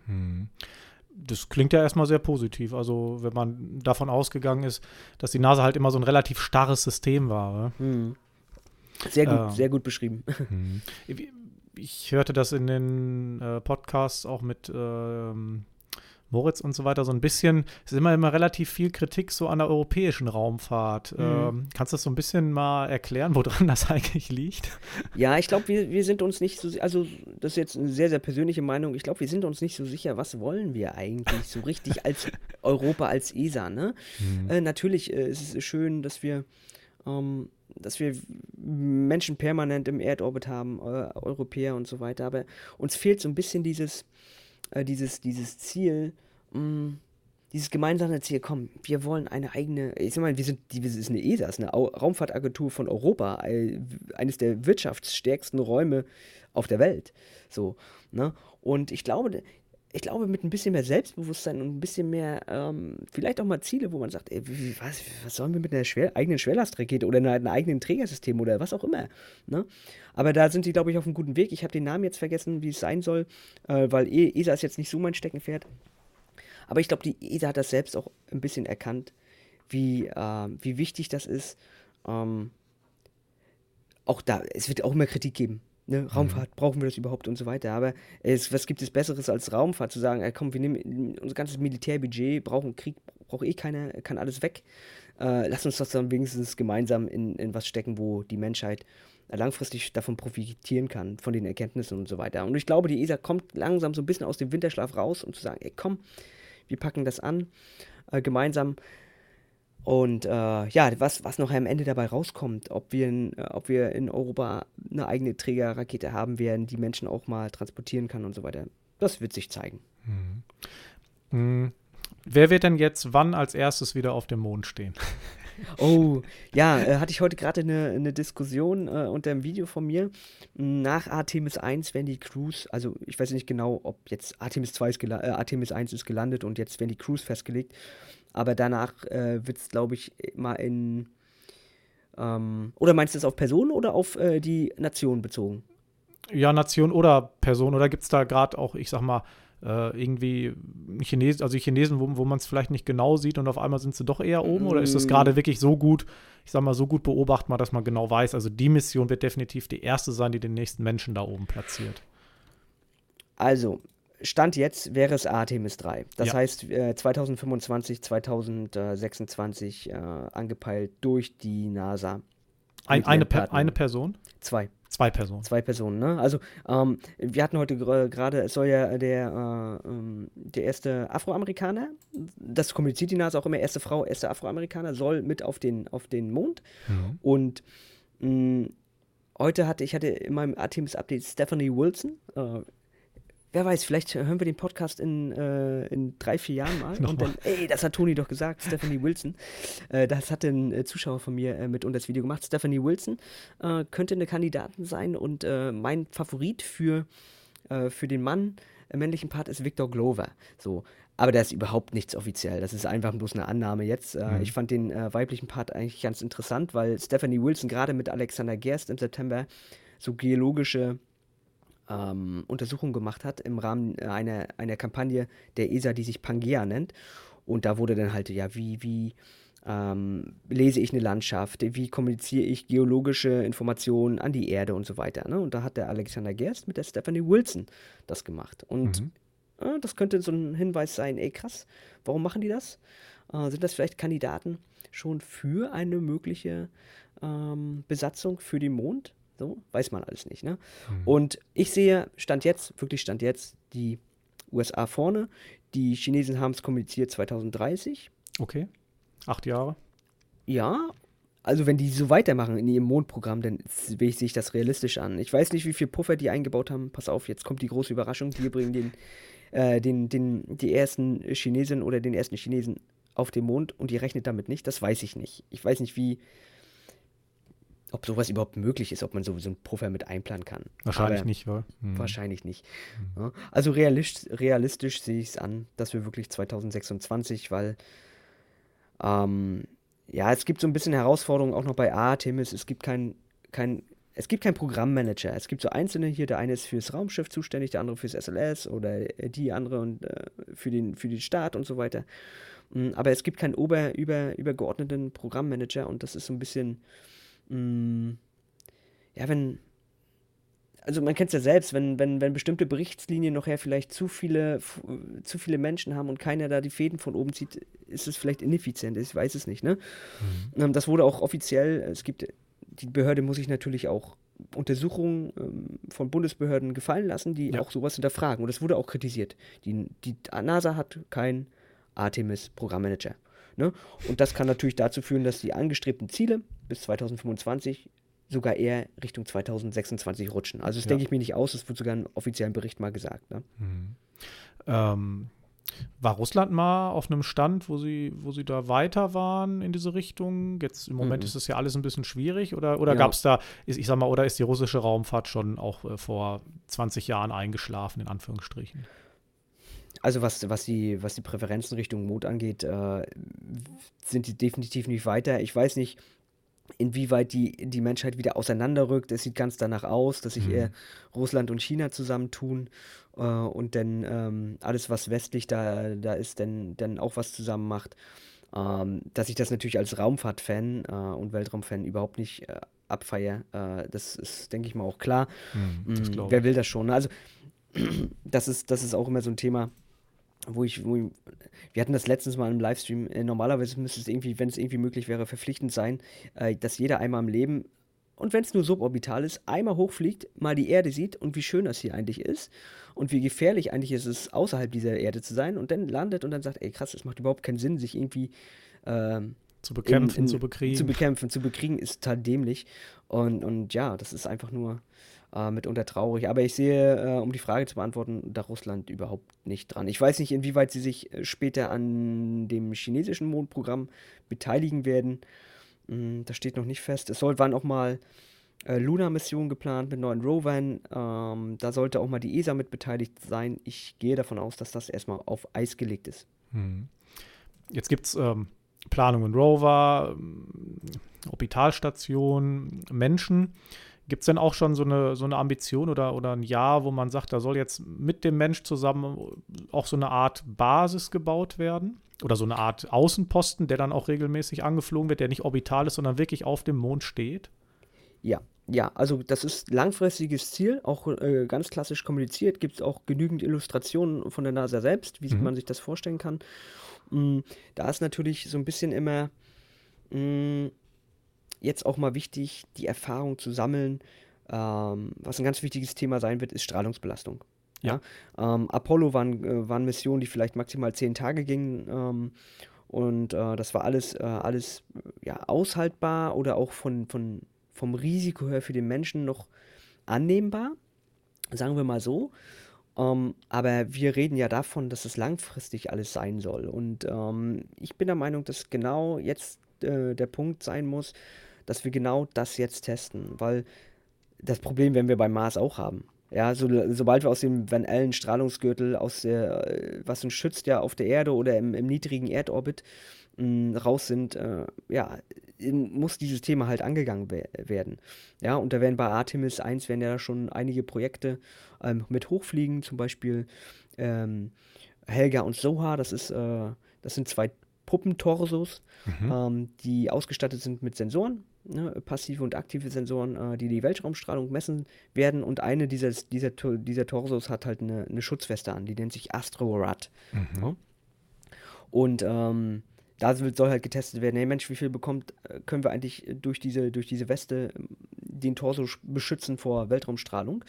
Hm. Das klingt ja erstmal sehr positiv. Also, wenn man davon ausgegangen ist, dass die NASA halt immer so ein relativ starres System war. Hm. Sehr gut, äh, sehr gut beschrieben. Hm. Ich hörte das in den äh, Podcasts auch mit ähm, Moritz und so weiter so ein bisschen, es ist immer, immer relativ viel Kritik so an der europäischen Raumfahrt. Mhm. Ähm, kannst du das so ein bisschen mal erklären, woran das eigentlich liegt? Ja, ich glaube, wir, wir sind uns nicht so, also das ist jetzt eine sehr, sehr persönliche Meinung, ich glaube, wir sind uns nicht so sicher, was wollen wir eigentlich so richtig als Europa, als ESA, ne? Mhm. Äh, natürlich äh, ist es schön, dass wir ähm, dass wir Menschen permanent im Erdorbit haben, äh, Europäer und so weiter, aber uns fehlt so ein bisschen dieses, äh, dieses, dieses Ziel, mh, mm, dieses gemeinsame Ziel, komm, wir wollen eine eigene, ich mal, wir sind, die, wir sind eine ESA, eine Raumfahrtagentur von Europa, eines der wirtschaftsstärksten Räume auf der Welt. So, ne? Und ich glaube, ich glaube, mit ein bisschen mehr Selbstbewusstsein und ein bisschen mehr, ähm, vielleicht auch mal Ziele, wo man sagt, ey, was, was sollen wir mit einer schwer, eigenen Schwerlastrakete oder einem eigenen Trägersystem oder was auch immer. Ne? Aber da sind sie, glaube ich, auf einem guten Weg. Ich habe den Namen jetzt vergessen, wie es sein soll, äh, weil ESA ist jetzt nicht so mein Steckenpferd. Aber ich glaube, die ESA hat das selbst auch ein bisschen erkannt, wie, äh, wie wichtig das ist. Ähm, auch da, es wird auch immer Kritik geben. Ne, Raumfahrt, mhm. brauchen wir das überhaupt und so weiter. Aber es, was gibt es Besseres als Raumfahrt, zu sagen, äh, komm, wir nehmen unser ganzes Militärbudget, brauchen Krieg, braucht eh keiner, kann alles weg. Äh, lass uns das dann wenigstens gemeinsam in, in was stecken, wo die Menschheit langfristig davon profitieren kann, von den Erkenntnissen und so weiter. Und ich glaube, die ESA kommt langsam so ein bisschen aus dem Winterschlaf raus, um zu sagen, ey, komm, wir packen das an, äh, gemeinsam. Und äh, ja, was, was noch am Ende dabei rauskommt, ob wir, in, äh, ob wir in Europa eine eigene Trägerrakete haben werden, die Menschen auch mal transportieren kann und so weiter, das wird sich zeigen. Mhm. Mhm. Wer wird denn jetzt wann als erstes wieder auf dem Mond stehen? Oh, ja, äh, hatte ich heute gerade eine, eine Diskussion äh, unter einem Video von mir. Nach Artemis 1 werden die Crews, also ich weiß nicht genau, ob jetzt Artemis 2 ist äh, Artemis 1 ist gelandet und jetzt werden die Crews festgelegt. Aber danach äh, wird es, glaube ich, mal in. Ähm, oder meinst du es auf Personen oder auf äh, die Nation bezogen? Ja, Nation oder Person. Oder gibt es da gerade auch, ich sag mal, äh, irgendwie Chinesen, also Chinesen, wo, wo man es vielleicht nicht genau sieht und auf einmal sind sie doch eher oben? Oder ist das mm. gerade wirklich so gut, ich sag mal, so gut beobachtbar, dass man genau weiß, also die Mission wird definitiv die erste sein, die den nächsten Menschen da oben platziert? Also, Stand jetzt wäre es Artemis 3. Das ja. heißt, äh, 2025, 2026 äh, angepeilt durch die NASA. Ein, eine, per, eine Person? Zwei. Zwei Personen. Zwei Personen, ne? Also, ähm, wir hatten heute gerade, es soll ja der, äh, ähm, der erste Afroamerikaner, das kommuniziert die NASA auch immer, erste Frau, erste Afroamerikaner, soll mit auf den, auf den Mond. Mhm. Und mh, heute hatte ich hatte in meinem Artemis-Update Stephanie Wilson, äh, Wer weiß, vielleicht hören wir den Podcast in, äh, in drei, vier Jahren mal. und dann, ey, das hat Toni doch gesagt, Stephanie Wilson. Äh, das hat ein äh, Zuschauer von mir äh, mit unter das Video gemacht. Stephanie Wilson äh, könnte eine Kandidatin sein und äh, mein Favorit für, für den Mann, männlichen Part ist Victor Glover. So. Aber da ist überhaupt nichts offiziell. Das ist einfach bloß eine Annahme jetzt. Mhm. Ich fand den weiblichen Part eigentlich ganz interessant, weil Stephanie Wilson gerade mit Alexander Gerst im September so geologische ähm, Untersuchung gemacht hat im Rahmen einer, einer Kampagne der ESA, die sich Pangea nennt. Und da wurde dann halt, ja, wie, wie ähm, lese ich eine Landschaft, wie kommuniziere ich geologische Informationen an die Erde und so weiter. Ne? Und da hat der Alexander Gerst mit der Stephanie Wilson das gemacht. Und mhm. äh, das könnte so ein Hinweis sein, ey krass, warum machen die das? Äh, sind das vielleicht Kandidaten schon für eine mögliche ähm, Besatzung für den Mond? So, weiß man alles nicht. Ne? Mhm. Und ich sehe, Stand jetzt, wirklich Stand jetzt, die USA vorne. Die Chinesen haben es kommuniziert 2030. Okay. Acht Jahre. Ja, also wenn die so weitermachen in ihrem Mondprogramm, dann sehe ich das realistisch an. Ich weiß nicht, wie viel Puffer die eingebaut haben. Pass auf, jetzt kommt die große Überraschung. Wir bringen den, äh, den, den, die ersten Chinesen oder den ersten Chinesen auf den Mond und die rechnet damit nicht. Das weiß ich nicht. Ich weiß nicht, wie, ob sowas überhaupt möglich ist, ob man so, so einen Puffer mit einplanen kann. Wahrscheinlich Aber nicht, oder? Hm. Wahrscheinlich nicht. Hm. Ja. Also realistisch, realistisch sehe ich es an, dass wir wirklich 2026, weil ähm, ja, es gibt so ein bisschen Herausforderungen auch noch bei Artemis. Es gibt kein, kein, es gibt keinen Programmmanager. Es gibt so einzelne hier, der eine ist fürs Raumschiff zuständig, der andere fürs SLS oder die andere und äh, für, den, für den Start und so weiter. Hm, aber es gibt keinen ober, über, übergeordneten Programmmanager und das ist so ein bisschen mh, mm, ja, wenn, also man kennt es ja selbst, wenn, wenn, wenn bestimmte Berichtslinien nachher vielleicht zu viele, zu viele Menschen haben und keiner da die Fäden von oben zieht, ist es vielleicht ineffizient. Ich weiß es nicht, ne? Mhm. Ähm, das wurde auch offiziell, es gibt, die Behörde muss sich natürlich auch Untersuchungen ähm, von Bundesbehörden gefallen lassen, die ja. auch sowas hinterfragen. Und das wurde auch kritisiert. Die, die NASA hat keinen Artemis-Programmmanager. Ne? Und das kann natürlich dazu führen, dass die angestrebten Ziele bis 2025 sogar eher Richtung 2026 rutschen. Also das ja. denke ich mir nicht aus, das wird sogar in einem offiziellen Bericht mal gesagt. Ne? Mhm. Ähm, war Russland mal auf einem Stand, wo sie, wo sie da weiter waren in diese Richtung? Jetzt im Moment mhm. ist es ja alles ein bisschen schwierig oder, oder ja. gab es da, ich sag mal, oder ist die russische Raumfahrt schon auch äh, vor 20 Jahren eingeschlafen, in Anführungsstrichen? Also was, was, die, was die Präferenzen Richtung Mond angeht, äh, sind die definitiv nicht weiter. Ich weiß nicht, inwieweit die, die Menschheit wieder auseinanderrückt. Es sieht ganz danach aus, dass sich mhm. eher Russland und China zusammentun äh, und dann ähm, alles, was westlich da, da ist, dann, dann auch was zusammen macht. Ähm, dass ich das natürlich als Raumfahrt-Fan äh, und Weltraum-Fan überhaupt nicht äh, abfeiere, äh, das ist, denke ich mal, auch klar. Mhm, mm, wer will das schon? Also, das ist, das ist auch immer so ein Thema wo ich, wo ich, wir hatten das letztens mal im Livestream, äh, normalerweise müsste es irgendwie, wenn es irgendwie möglich wäre, verpflichtend sein, äh, dass jeder einmal im Leben, und wenn es nur suborbital ist, einmal hochfliegt, mal die Erde sieht und wie schön das hier eigentlich ist und wie gefährlich eigentlich ist es, außerhalb dieser Erde zu sein und dann landet und dann sagt, ey krass, es macht überhaupt keinen Sinn, sich irgendwie äh, zu bekämpfen, in, in, zu bekriegen. Zu bekämpfen, zu bekriegen ist total dämlich. Und, und ja, das ist einfach nur äh, mitunter traurig. Aber ich sehe, äh, um die Frage zu beantworten, da Russland überhaupt nicht dran. Ich weiß nicht, inwieweit sie sich äh, später an dem chinesischen Mondprogramm beteiligen werden. Mm, das steht noch nicht fest. Es soll wann auch mal äh, Luna-Mission geplant mit neuen Rovern. Ähm, da sollte auch mal die ESA mit beteiligt sein. Ich gehe davon aus, dass das erstmal auf Eis gelegt ist. Hm. Jetzt gibt es ähm, Planungen Rover, ähm, Orbitalstation, Menschen. Gibt es denn auch schon so eine, so eine Ambition oder, oder ein Jahr, wo man sagt, da soll jetzt mit dem Mensch zusammen auch so eine Art Basis gebaut werden? Oder so eine Art Außenposten, der dann auch regelmäßig angeflogen wird, der nicht orbital ist, sondern wirklich auf dem Mond steht? Ja, ja, also das ist langfristiges Ziel, auch äh, ganz klassisch kommuniziert. Gibt es auch genügend Illustrationen von der NASA selbst, wie mhm. man sich das vorstellen kann. Mm, da ist natürlich so ein bisschen immer mm, jetzt auch mal wichtig, die Erfahrung zu sammeln. Ähm, was ein ganz wichtiges Thema sein wird, ist Strahlungsbelastung. Ja. ja? Ähm, Apollo waren, äh, waren Missionen, die vielleicht maximal zehn Tage gingen. Ähm, und äh, das war alles, äh, alles ja, aushaltbar oder auch von, von vom Risiko her für den Menschen noch annehmbar, sagen wir mal so. Ähm, aber wir reden ja davon, dass es langfristig alles sein soll. Und ähm, ich bin der Meinung, dass genau jetzt äh, der Punkt sein muss, dass wir genau das jetzt testen. Weil das Problem werden wir beim Mars auch haben. Ja, so, sobald wir aus dem Van Allen Strahlungsgürtel, aus der, äh, was uns schützt ja auf der Erde oder im, im niedrigen Erdorbit, mh, raus sind, äh, ja, muss dieses Thema halt angegangen we werden. Ja, und da werden bei Artemis 1 werden ja schon einige Projekte ähm, mit hochfliegen, zum Beispiel ähm, Helga und Soha, das ist, äh, das sind zwei Puppentorsos, mhm. ähm, die ausgestattet sind mit Sensoren, ne, passive und aktive Sensoren, äh, die die Weltraumstrahlung messen werden. Und eine dieser, dieser, dieser Torsos hat halt eine, eine Schutzweste an, die nennt sich Astro-Rad. Mhm. Ja? Und ähm, da soll halt getestet werden, hey Mensch, wie viel bekommt, äh, können wir eigentlich durch diese, durch diese Weste ähm, den Torso beschützen vor Weltraumstrahlung?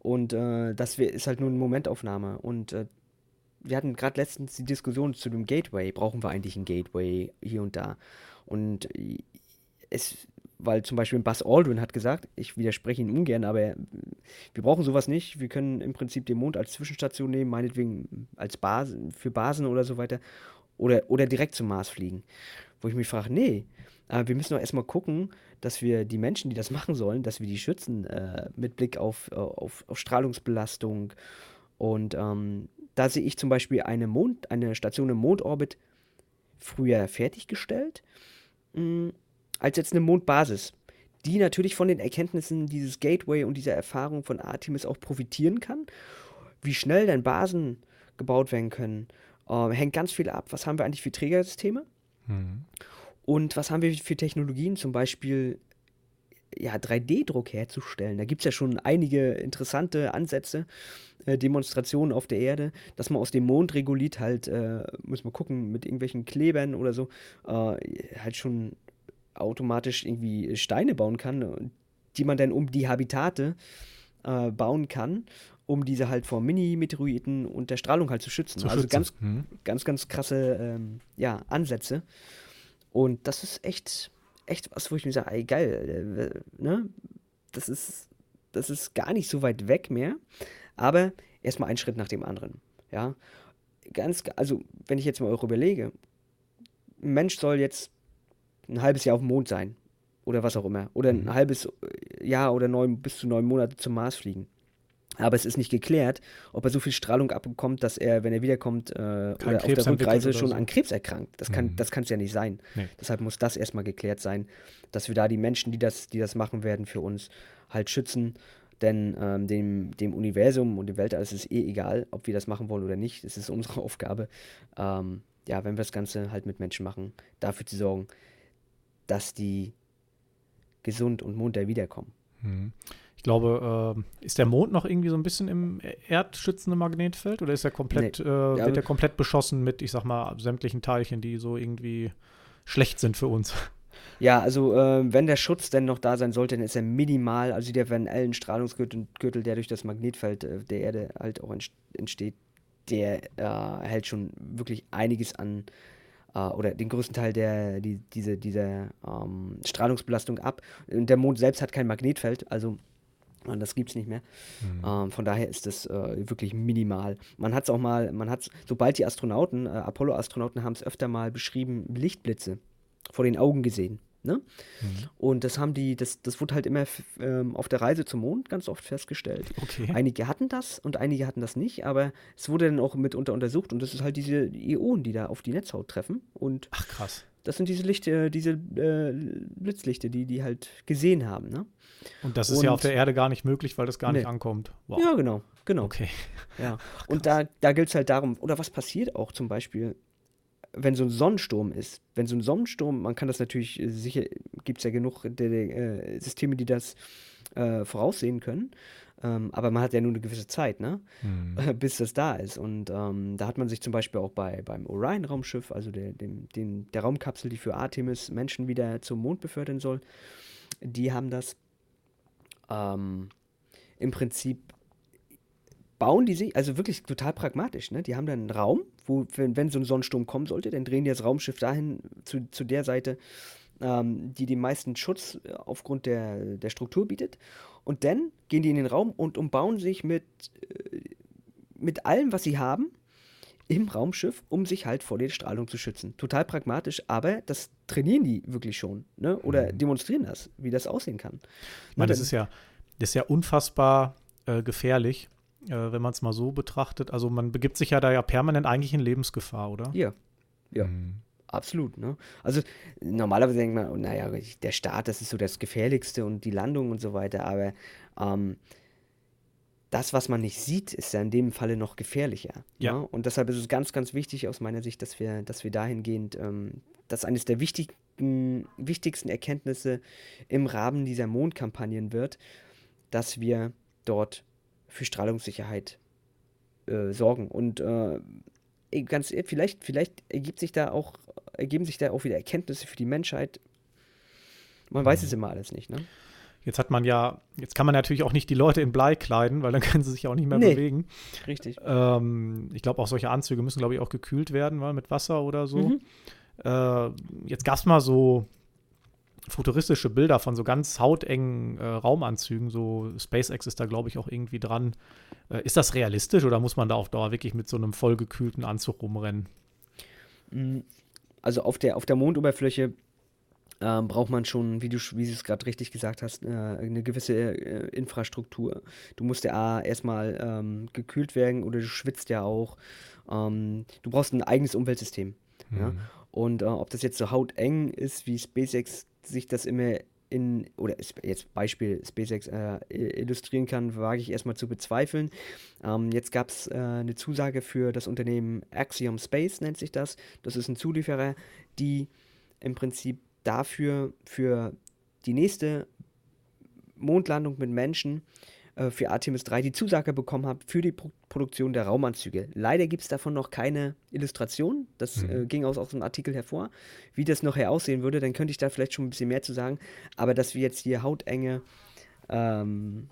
Und äh, das ist halt nur eine Momentaufnahme. Und äh, wir hatten gerade letztens die Diskussion zu dem Gateway. Brauchen wir eigentlich ein Gateway hier und da? Und äh, es, weil zum Beispiel Buzz Aldrin hat gesagt, ich widerspreche ihn ungern, aber wir brauchen sowas nicht. Wir können im Prinzip den Mond als Zwischenstation nehmen, meinetwegen als Basen, für Basen oder so weiter oder, oder direkt zum Mars fliegen. Wo ich mich frage, nee, äh, wir müssen doch erstmal gucken, dass wir die Menschen, die das machen sollen, dass wir die schützen äh, mit Blick auf, äh, auf, auf Strahlungsbelastung. Und ähm, da sehe ich zum Beispiel eine, Mond, eine Station im Mondorbit früher fertiggestellt, mh, mm, als jetzt eine Mondbasis, die natürlich von den Erkenntnissen dieses Gateway und dieser Erfahrung von Artemis auch profitieren kann. Wie schnell dann Basen gebaut werden können ähm, hängt ganz viel ab. Was haben wir eigentlich für Trägersysteme? Mhm. Und was haben wir für Technologien, zum Beispiel ja, 3D-Druck herzustellen? Da gibt es ja schon einige interessante Ansätze, äh, Demonstrationen auf der Erde, dass man aus dem Mondregulit halt, äh, muss man gucken, mit irgendwelchen Klebern oder so, äh, halt schon automatisch irgendwie Steine bauen kann, die man dann um die Habitate äh, bauen kann um diese halt vor Mini-Meteoriten und der Strahlung halt zu schützen. Zu also schützen. ganz, mhm. ganz, ganz krasse ähm, ja, Ansätze. Und das ist echt, echt was, wo ich mir sage, ey, geil, äh, ne? Das ist, das ist gar nicht so weit weg mehr. Aber erstmal ein Schritt nach dem anderen. Ja. Ganz, also, wenn ich jetzt mal eure überlege, ein Mensch soll jetzt ein halbes Jahr auf dem Mond sein. Oder was auch immer. Oder ein mhm. halbes Jahr oder neun, bis zu neun Monate zum Mars fliegen. Aber es ist nicht geklärt, ob er so viel Strahlung abbekommt, dass er, wenn er wiederkommt, äh, oder auf der Rückreise schon so. an Krebs erkrankt. Das kann es mhm. ja nicht sein. Nee. Deshalb muss das erstmal geklärt sein, dass wir da die Menschen, die das, die das machen werden, für uns halt schützen. Denn ähm, dem, dem Universum und dem Weltall ist es eh egal, ob wir das machen wollen oder nicht. Es ist unsere Aufgabe, ähm, ja, wenn wir das Ganze halt mit Menschen machen, dafür zu sorgen, dass die gesund und munter wiederkommen. Mhm glaube, äh, ist der Mond noch irgendwie so ein bisschen im erdschützenden Magnetfeld oder ist er komplett, nee. äh, ja, wird er komplett beschossen mit, ich sag mal, sämtlichen Teilchen, die so irgendwie schlecht sind für uns? Ja, also äh, wenn der Schutz denn noch da sein sollte, dann ist er minimal. Also der Van Allen Strahlungsgürtel, der durch das Magnetfeld äh, der Erde halt auch entsteht, der äh, hält schon wirklich einiges an äh, oder den größten Teil der die, diese, dieser ähm, Strahlungsbelastung ab. Und der Mond selbst hat kein Magnetfeld, also und das gibt es nicht mehr. Mhm. Ähm, von daher ist das äh, wirklich minimal. Man hat es auch mal, man hat sobald die Astronauten, äh, Apollo-Astronauten haben es öfter mal beschrieben, Lichtblitze vor den Augen gesehen. Ne? Mhm. Und das haben die, das, das wurde halt immer ähm, auf der Reise zum Mond ganz oft festgestellt. Okay. Einige hatten das und einige hatten das nicht, aber es wurde dann auch mitunter untersucht und das ist halt diese Ionen, die da auf die Netzhaut treffen. Und Ach krass. Das sind diese Lichter, diese äh, Blitzlichter, die die halt gesehen haben. Ne? Und das ist und, ja auf der Erde gar nicht möglich, weil das gar nee. nicht ankommt. Wow. Ja, genau, genau. Okay. Ja. Ach, und da, da gilt es halt darum, oder was passiert auch zum Beispiel, wenn so ein Sonnensturm ist, wenn so ein Sonnensturm, man kann das natürlich, äh, sicher gibt es ja genug der, der, äh, Systeme, die das äh, voraussehen können, ähm, aber man hat ja nur eine gewisse Zeit, ne? Mhm. bis das da ist. Und ähm, da hat man sich zum Beispiel auch bei, beim Orion-Raumschiff, also der, dem, dem, der Raumkapsel, die für Artemis Menschen wieder zum Mond befördern soll, die haben das ähm, im Prinzip bauen die sich, also wirklich total pragmatisch, ne? Die haben dann einen Raum, wo, wenn, wenn so ein Sonnensturm kommen sollte, dann drehen die das Raumschiff dahin zu, zu der Seite, ähm, die den meisten Schutz äh, aufgrund der, der Struktur bietet. Und dann gehen die in den Raum und umbauen sich mit, äh, mit allem, was sie haben, im Raumschiff, um sich halt vor der Strahlung zu schützen. Total pragmatisch, aber das trainieren die wirklich schon, ne? Oder mhm. demonstrieren das, wie das aussehen kann. Meine, das ist ja, das ist ja unfassbar äh, gefährlich äh, wenn man es mal so betrachtet. Also man begibt sich ja da ja permanent eigentlich in Lebensgefahr, oder? Ja, ja. Mhm. Absolut, ne? Also normalerweise denkt man, oh, naja, der Start, das ist so das Gefährlichste und die Landung und so weiter, aber ähm, das, was man nicht sieht, ist ja in dem Falle noch gefährlicher. Ja. Ne? Und deshalb ist es ganz, ganz wichtig aus meiner Sicht, dass wir, dass wir dahingehend, ähm, dass eines der wichtigen, wichtigsten Erkenntnisse im Rahmen dieser Mondkampagnen wird, dass wir dort für Strahlungssicherheit äh, sorgen. Und äh, ganz vielleicht, vielleicht ergibt sich da auch, ergeben sich da auch wieder Erkenntnisse für die Menschheit. Man weiß mhm. es immer alles nicht, ne? Jetzt hat man ja, jetzt kann man natürlich auch nicht die Leute in Blei kleiden, weil dann können sie sich auch nicht mehr nee, bewegen. Richtig. Ähm, ich glaube, auch solche Anzüge müssen, glaube ich, auch gekühlt werden, weil mit Wasser oder so. Mhm. Äh, jetzt gab es mal so futuristische Bilder von so ganz hautengen äh, Raumanzügen. So SpaceX ist da, glaube ich, auch irgendwie dran. Äh, ist das realistisch oder muss man da auf Dauer wirklich mit so einem vollgekühlten Anzug rumrennen? Mm, also auf der, auf der Mondoberfläche äh, braucht man schon, wie du, wie es gerade richtig gesagt hast, äh, eine gewisse äh, Infrastruktur. Du musst ja erstmal ähm, gekühlt werden oder du schwitzt ja auch. Ähm, du brauchst ein eigenes Umweltsystem. Mhm. Ja? Und äh, ob das jetzt so hauteng ist, wie SpaceX sich das immer in, oder jetzt Beispiel SpaceX äh, illustrieren kann, wage ich erstmal zu bezweifeln. Ähm, jetzt gab es äh, eine Zusage für das Unternehmen Axiom Space, nennt sich das. Das ist ein Zulieferer, die im Prinzip dafür, für die nächste Mondlandung mit Menschen äh, für Artemis 3 die Zusage bekommen habe für die Pro Produktion der Raumanzüge. Leider gibt es davon noch keine Illustration. Das mhm. äh, ging aus, aus dem Artikel hervor. Wie das nachher aussehen würde, dann könnte ich da vielleicht schon ein bisschen mehr zu sagen. Aber dass wir jetzt hier hautenge ähm,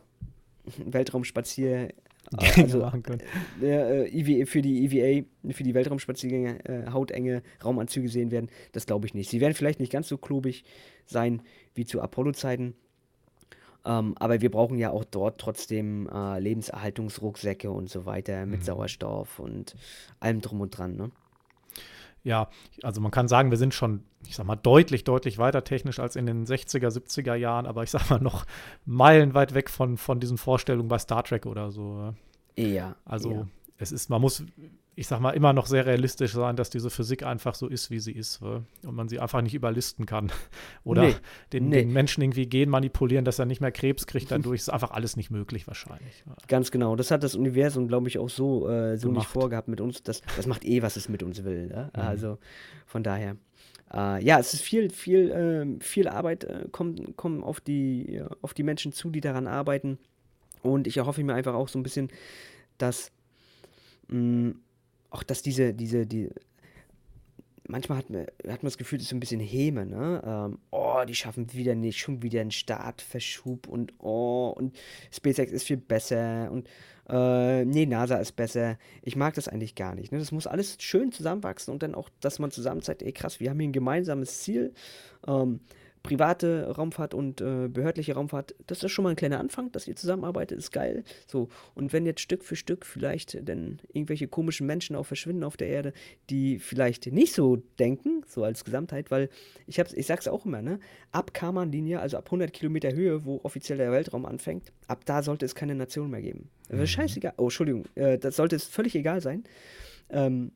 Weltraumspazier äh, also, äh, äh, für die EVA, für die Weltraumspaziergänge, äh, hautenge Raumanzüge sehen werden, das glaube ich nicht. Sie werden vielleicht nicht ganz so klobig sein wie zu Apollo-Zeiten, ähm, aber wir brauchen ja auch dort trotzdem äh, Lebenserhaltungsrucksäcke und so weiter mit mhm. Sauerstoff und allem drum und dran. Ne? Ja, also man kann sagen, wir sind schon, ich sag mal, deutlich, deutlich weiter technisch als in den 60er, 70er Jahren, aber ich sag mal noch meilenweit weg von, von diesen Vorstellungen bei Star Trek oder so. Ja. Also ja. es ist, man muss ich sag mal, immer noch sehr realistisch sein, dass diese Physik einfach so ist, wie sie ist. Und man sie einfach nicht überlisten kann. Oder nee, den, nee. den, Menschen irgendwie Gen manipulieren, dass er nicht mehr Krebs kriegt dadurch. ist einfach alles nicht möglich wahrscheinlich. Ganz genau. Das hat das Universum, glaube ich, auch so, äh, so nicht vorgehabt mit uns. Das, das macht eh, was es mit uns will. Ne? Mhm. Also von daher. Äh, ja, es ist viel, viel, äh, viel Arbeit, äh, kommt, kommt auf, die, auf die Menschen zu, die daran arbeiten. Und ich erhoffe mir einfach auch so ein bisschen, dass mh, mm, auch dass diese, diese, die, manchmal hat man, hat man das Gefühl, das ist so ein bisschen Häme, ne? Ähm, oh, die schaffen wieder nicht, schon wieder einen Startverschub und oh, und SpaceX ist viel besser und äh, nee, NASA ist besser. Ich mag das eigentlich gar nicht. Ne? Das muss alles schön zusammenwachsen und dann auch, dass man zusammen sagt, ey krass, wir haben hier ein gemeinsames Ziel. Ähm, private Raumfahrt und äh, behördliche Raumfahrt, das ist schon mal ein kleiner Anfang, dass ihr zusammenarbeitet, ist geil. So, und wenn jetzt Stück für Stück vielleicht dann irgendwelche komischen Menschen auch verschwinden auf der Erde, die vielleicht nicht so denken, so als Gesamtheit, weil ich hab's, ich sag's auch immer, ne, ab Karman-Linie, also ab 100 Kilometer Höhe, wo offiziell der Weltraum anfängt, ab da sollte es keine Nation mehr geben. Mhm. Scheißegal, oh, Entschuldigung, äh, das sollte es völlig egal sein, ähm,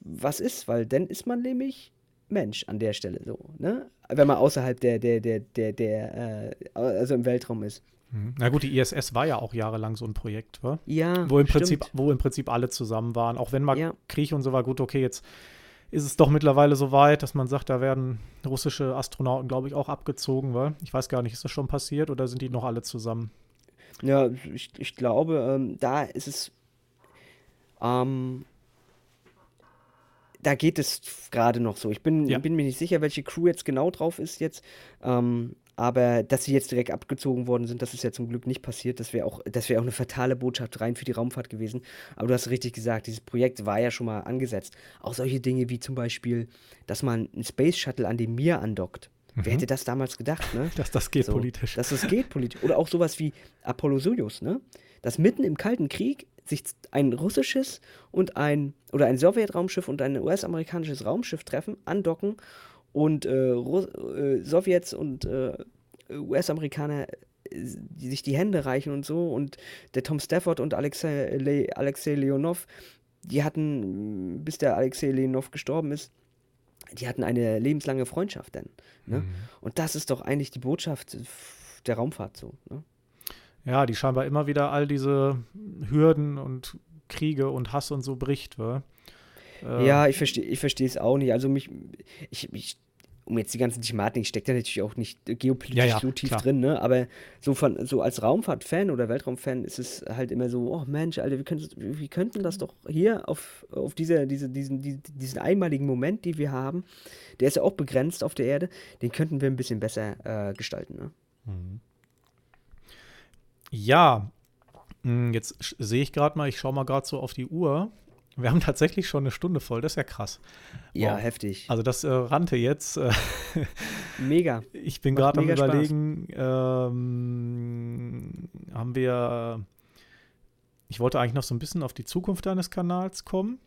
was ist, weil dann ist man nämlich Mensch an der Stelle so, ne? Wenn man außerhalb der, der, der, der, der, äh, also im Weltraum ist. Mhm. Na gut, die ISS war ja auch jahrelang so ein Projekt, wa? Ja. Wo im Prinzip, wo im Prinzip alle zusammen waren. Auch wenn mal ja. Krieg und so war, gut, okay, jetzt ist es doch mittlerweile so weit, dass man sagt, da werden russische Astronauten, glaube ich, auch abgezogen, wa? Ich weiß gar nicht, ist das schon passiert oder sind die noch alle zusammen? Ja, ich, ich glaube, ähm, da ist es ähm, da geht es gerade noch so. Ich bin, ja. bin mir nicht sicher, welche Crew jetzt genau drauf ist jetzt. Ähm, aber dass sie jetzt direkt abgezogen worden sind, das ist ja zum Glück nicht passiert. Das wäre auch, das auch eine fatale Botschaft rein für die Raumfahrt gewesen. Aber du hast richtig gesagt, dieses Projekt war ja schon mal angesetzt. Auch solche Dinge wie zum Beispiel, dass man ein Space Shuttle an dem Mir andockt. Mhm. Wer hätte das damals gedacht, ne? dass das geht so, politisch. Dass das geht politisch. Oder auch sowas wie Apollo Soyuz, ne? Dass mitten im Kalten Krieg sich ein russisches und ein oder ein Sowjetraumschiff und ein US-amerikanisches Raumschiff treffen, andocken und äh, äh, Sowjets und äh, US-Amerikaner äh, die sich die Hände reichen und so und der Tom Stafford und Alexei, Le Alexei Leonov, die hatten, bis der Alexei Leonov gestorben ist, die hatten eine lebenslange Freundschaft dann. Ne? Mhm. Und das ist doch eigentlich die Botschaft der Raumfahrt so. Ne? Ja, die scheinbar immer wieder all diese Hürden und Kriege und Hass und so bricht, wa? Äh, ja, ich verstehe ich verstehe es auch nicht. Also mich, ich, ich um jetzt die ganzen Thematiken, ich stecke da natürlich auch nicht geopolitisch ja, ja, so tief klar. drin, ne? Aber so von so als Raumfahrt-Fan oder Weltraum-Fan ist es halt immer so, oh Mensch, Alter, wir, können, wir könnten das doch hier auf, auf diese, diese, diesen, diesen einmaligen Moment, den wir haben, der ist ja auch begrenzt auf der Erde, den könnten wir ein bisschen besser äh, gestalten, ne? Mhm. Ja, hm, jetzt sehe ich gerade mal, ich schaue mal gerade so auf die Uhr. Wir haben tatsächlich schon eine Stunde voll, das ist ja krass. Ja, wow. heftig. Also das äh, rannte jetzt. Äh, mega. Ich bin gerade am überlegen, ähm, haben wir, ich wollte eigentlich noch so ein bisschen auf die Zukunft deines Kanals kommen.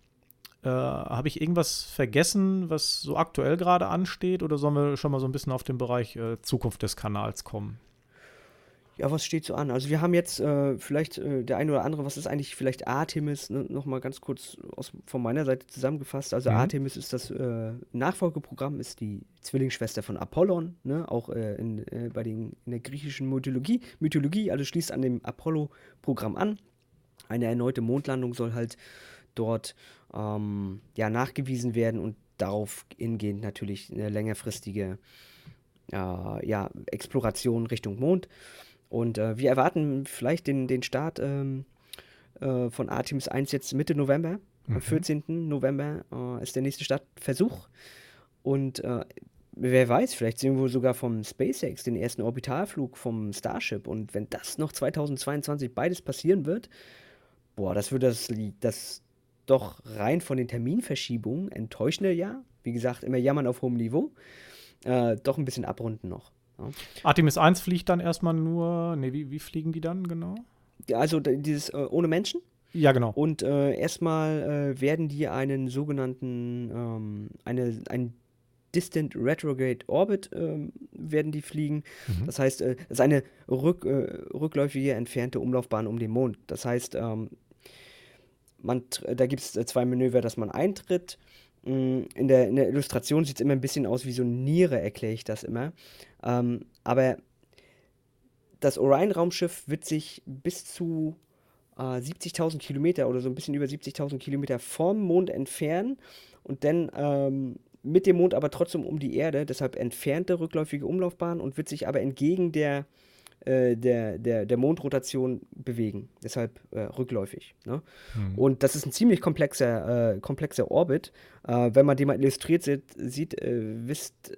Äh, Habe ich irgendwas vergessen, was so aktuell gerade ansteht, oder sollen wir schon mal so ein bisschen auf den Bereich äh, Zukunft des Kanals kommen? Ja, was steht so an? Also wir haben jetzt äh, vielleicht äh, der eine oder andere, was ist eigentlich vielleicht Artemis, ne, nochmal ganz kurz aus, von meiner Seite zusammengefasst. Also mhm. Artemis ist das äh, Nachfolgeprogramm, ist die Zwillingsschwester von Apollon, ne? auch äh, in, äh, bei den, in der griechischen Mythologie, Mythologie, also schließt an dem Apollo-Programm an. Eine erneute Mondlandung soll halt dort ähm, ja, nachgewiesen werden und darauf hingehend natürlich eine längerfristige äh, ja, Exploration Richtung Mond. Und äh, wir erwarten vielleicht den, den Start ähm, äh, von Artemis 1 jetzt Mitte November. Mhm. Am 14. November äh, ist der nächste Startversuch. Und äh, wer weiß, vielleicht sehen wir sogar vom SpaceX den ersten Orbitalflug vom Starship. Und wenn das noch 2022 beides passieren wird, boah, das würde das, das doch rein von den Terminverschiebungen enttäuschende Jahr, wie gesagt, immer jammern auf hohem Niveau, äh, doch ein bisschen abrunden noch. Artemis 1 fliegt dann erstmal nur, ne, wie, wie fliegen die dann genau? Also dieses äh, ohne Menschen? Ja, genau. Und äh, erstmal äh, werden die einen sogenannten, ähm, eine, ein Distant Retrograde Orbit ähm, werden die fliegen. Mhm. Das heißt, äh, das ist eine rück, äh, rückläufige entfernte Umlaufbahn um den Mond. Das heißt, ähm, man, da gibt es äh, zwei Manöver, dass man eintritt in der, in der Illustration sieht es immer ein bisschen aus wie so eine Niere, erkläre ich das immer. Ähm, aber das Orion-Raumschiff wird sich bis zu äh, 70.000 Kilometer oder so ein bisschen über 70.000 Kilometer vom Mond entfernen und dann ähm, mit dem Mond aber trotzdem um die Erde, deshalb entfernte rückläufige Umlaufbahn und wird sich aber entgegen der äh, der, der, der Mondrotation bewegen. Deshalb äh, rückläufig. Ne? Mhm. Und das ist ein ziemlich komplexer, äh, komplexer Orbit. Äh, wenn man den mal illustriert sieht, sieht äh, wisst,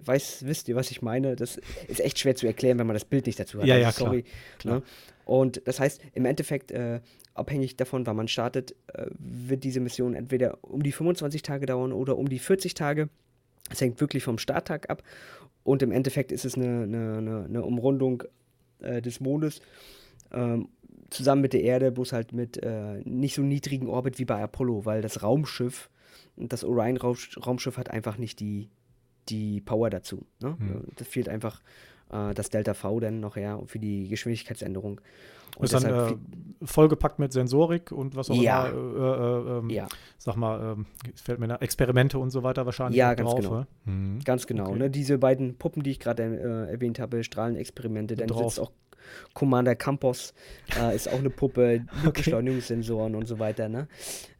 weiß, wisst ihr, was ich meine? Das ist echt schwer zu erklären, wenn man das Bild nicht dazu hat. Ja, ja, also, sorry. Klar, klar. Ne? Und das heißt, im Endeffekt, abhängig davon, wann man startet, wird diese Mission entweder um die 25 Tage dauern oder um die 40 Tage. Es hängt wirklich vom Starttag ab. Und im Endeffekt ist es eine, eine, eine, Umrundung äh, des Mondes ähm, zusammen mit der Erde, bloß halt mit äh, nicht so niedrigen Orbit wie bei Apollo, weil das Raumschiff, das Orion-Raumschiff hat einfach nicht die, die Power dazu. Ne? Hm. Das fehlt einfach äh, das Delta V dann noch her für die Geschwindigkeitsänderung. Und ist dann äh, vollgepackt mit Sensorik und was auch ja. immer. Äh, äh, ähm, ja. Sag mal, ähm, fällt mir nach, Experimente und so weiter wahrscheinlich. Ja, ganz drauf, genau. Hm. Ganz genau. Okay. Ne? Diese beiden Puppen, die ich gerade äh, erwähnt habe, Strahlenexperimente, dann drauf. sitzt auch Commander Campos äh, ist auch eine Puppe, okay. Beschleunigungssensoren und so weiter. Ne?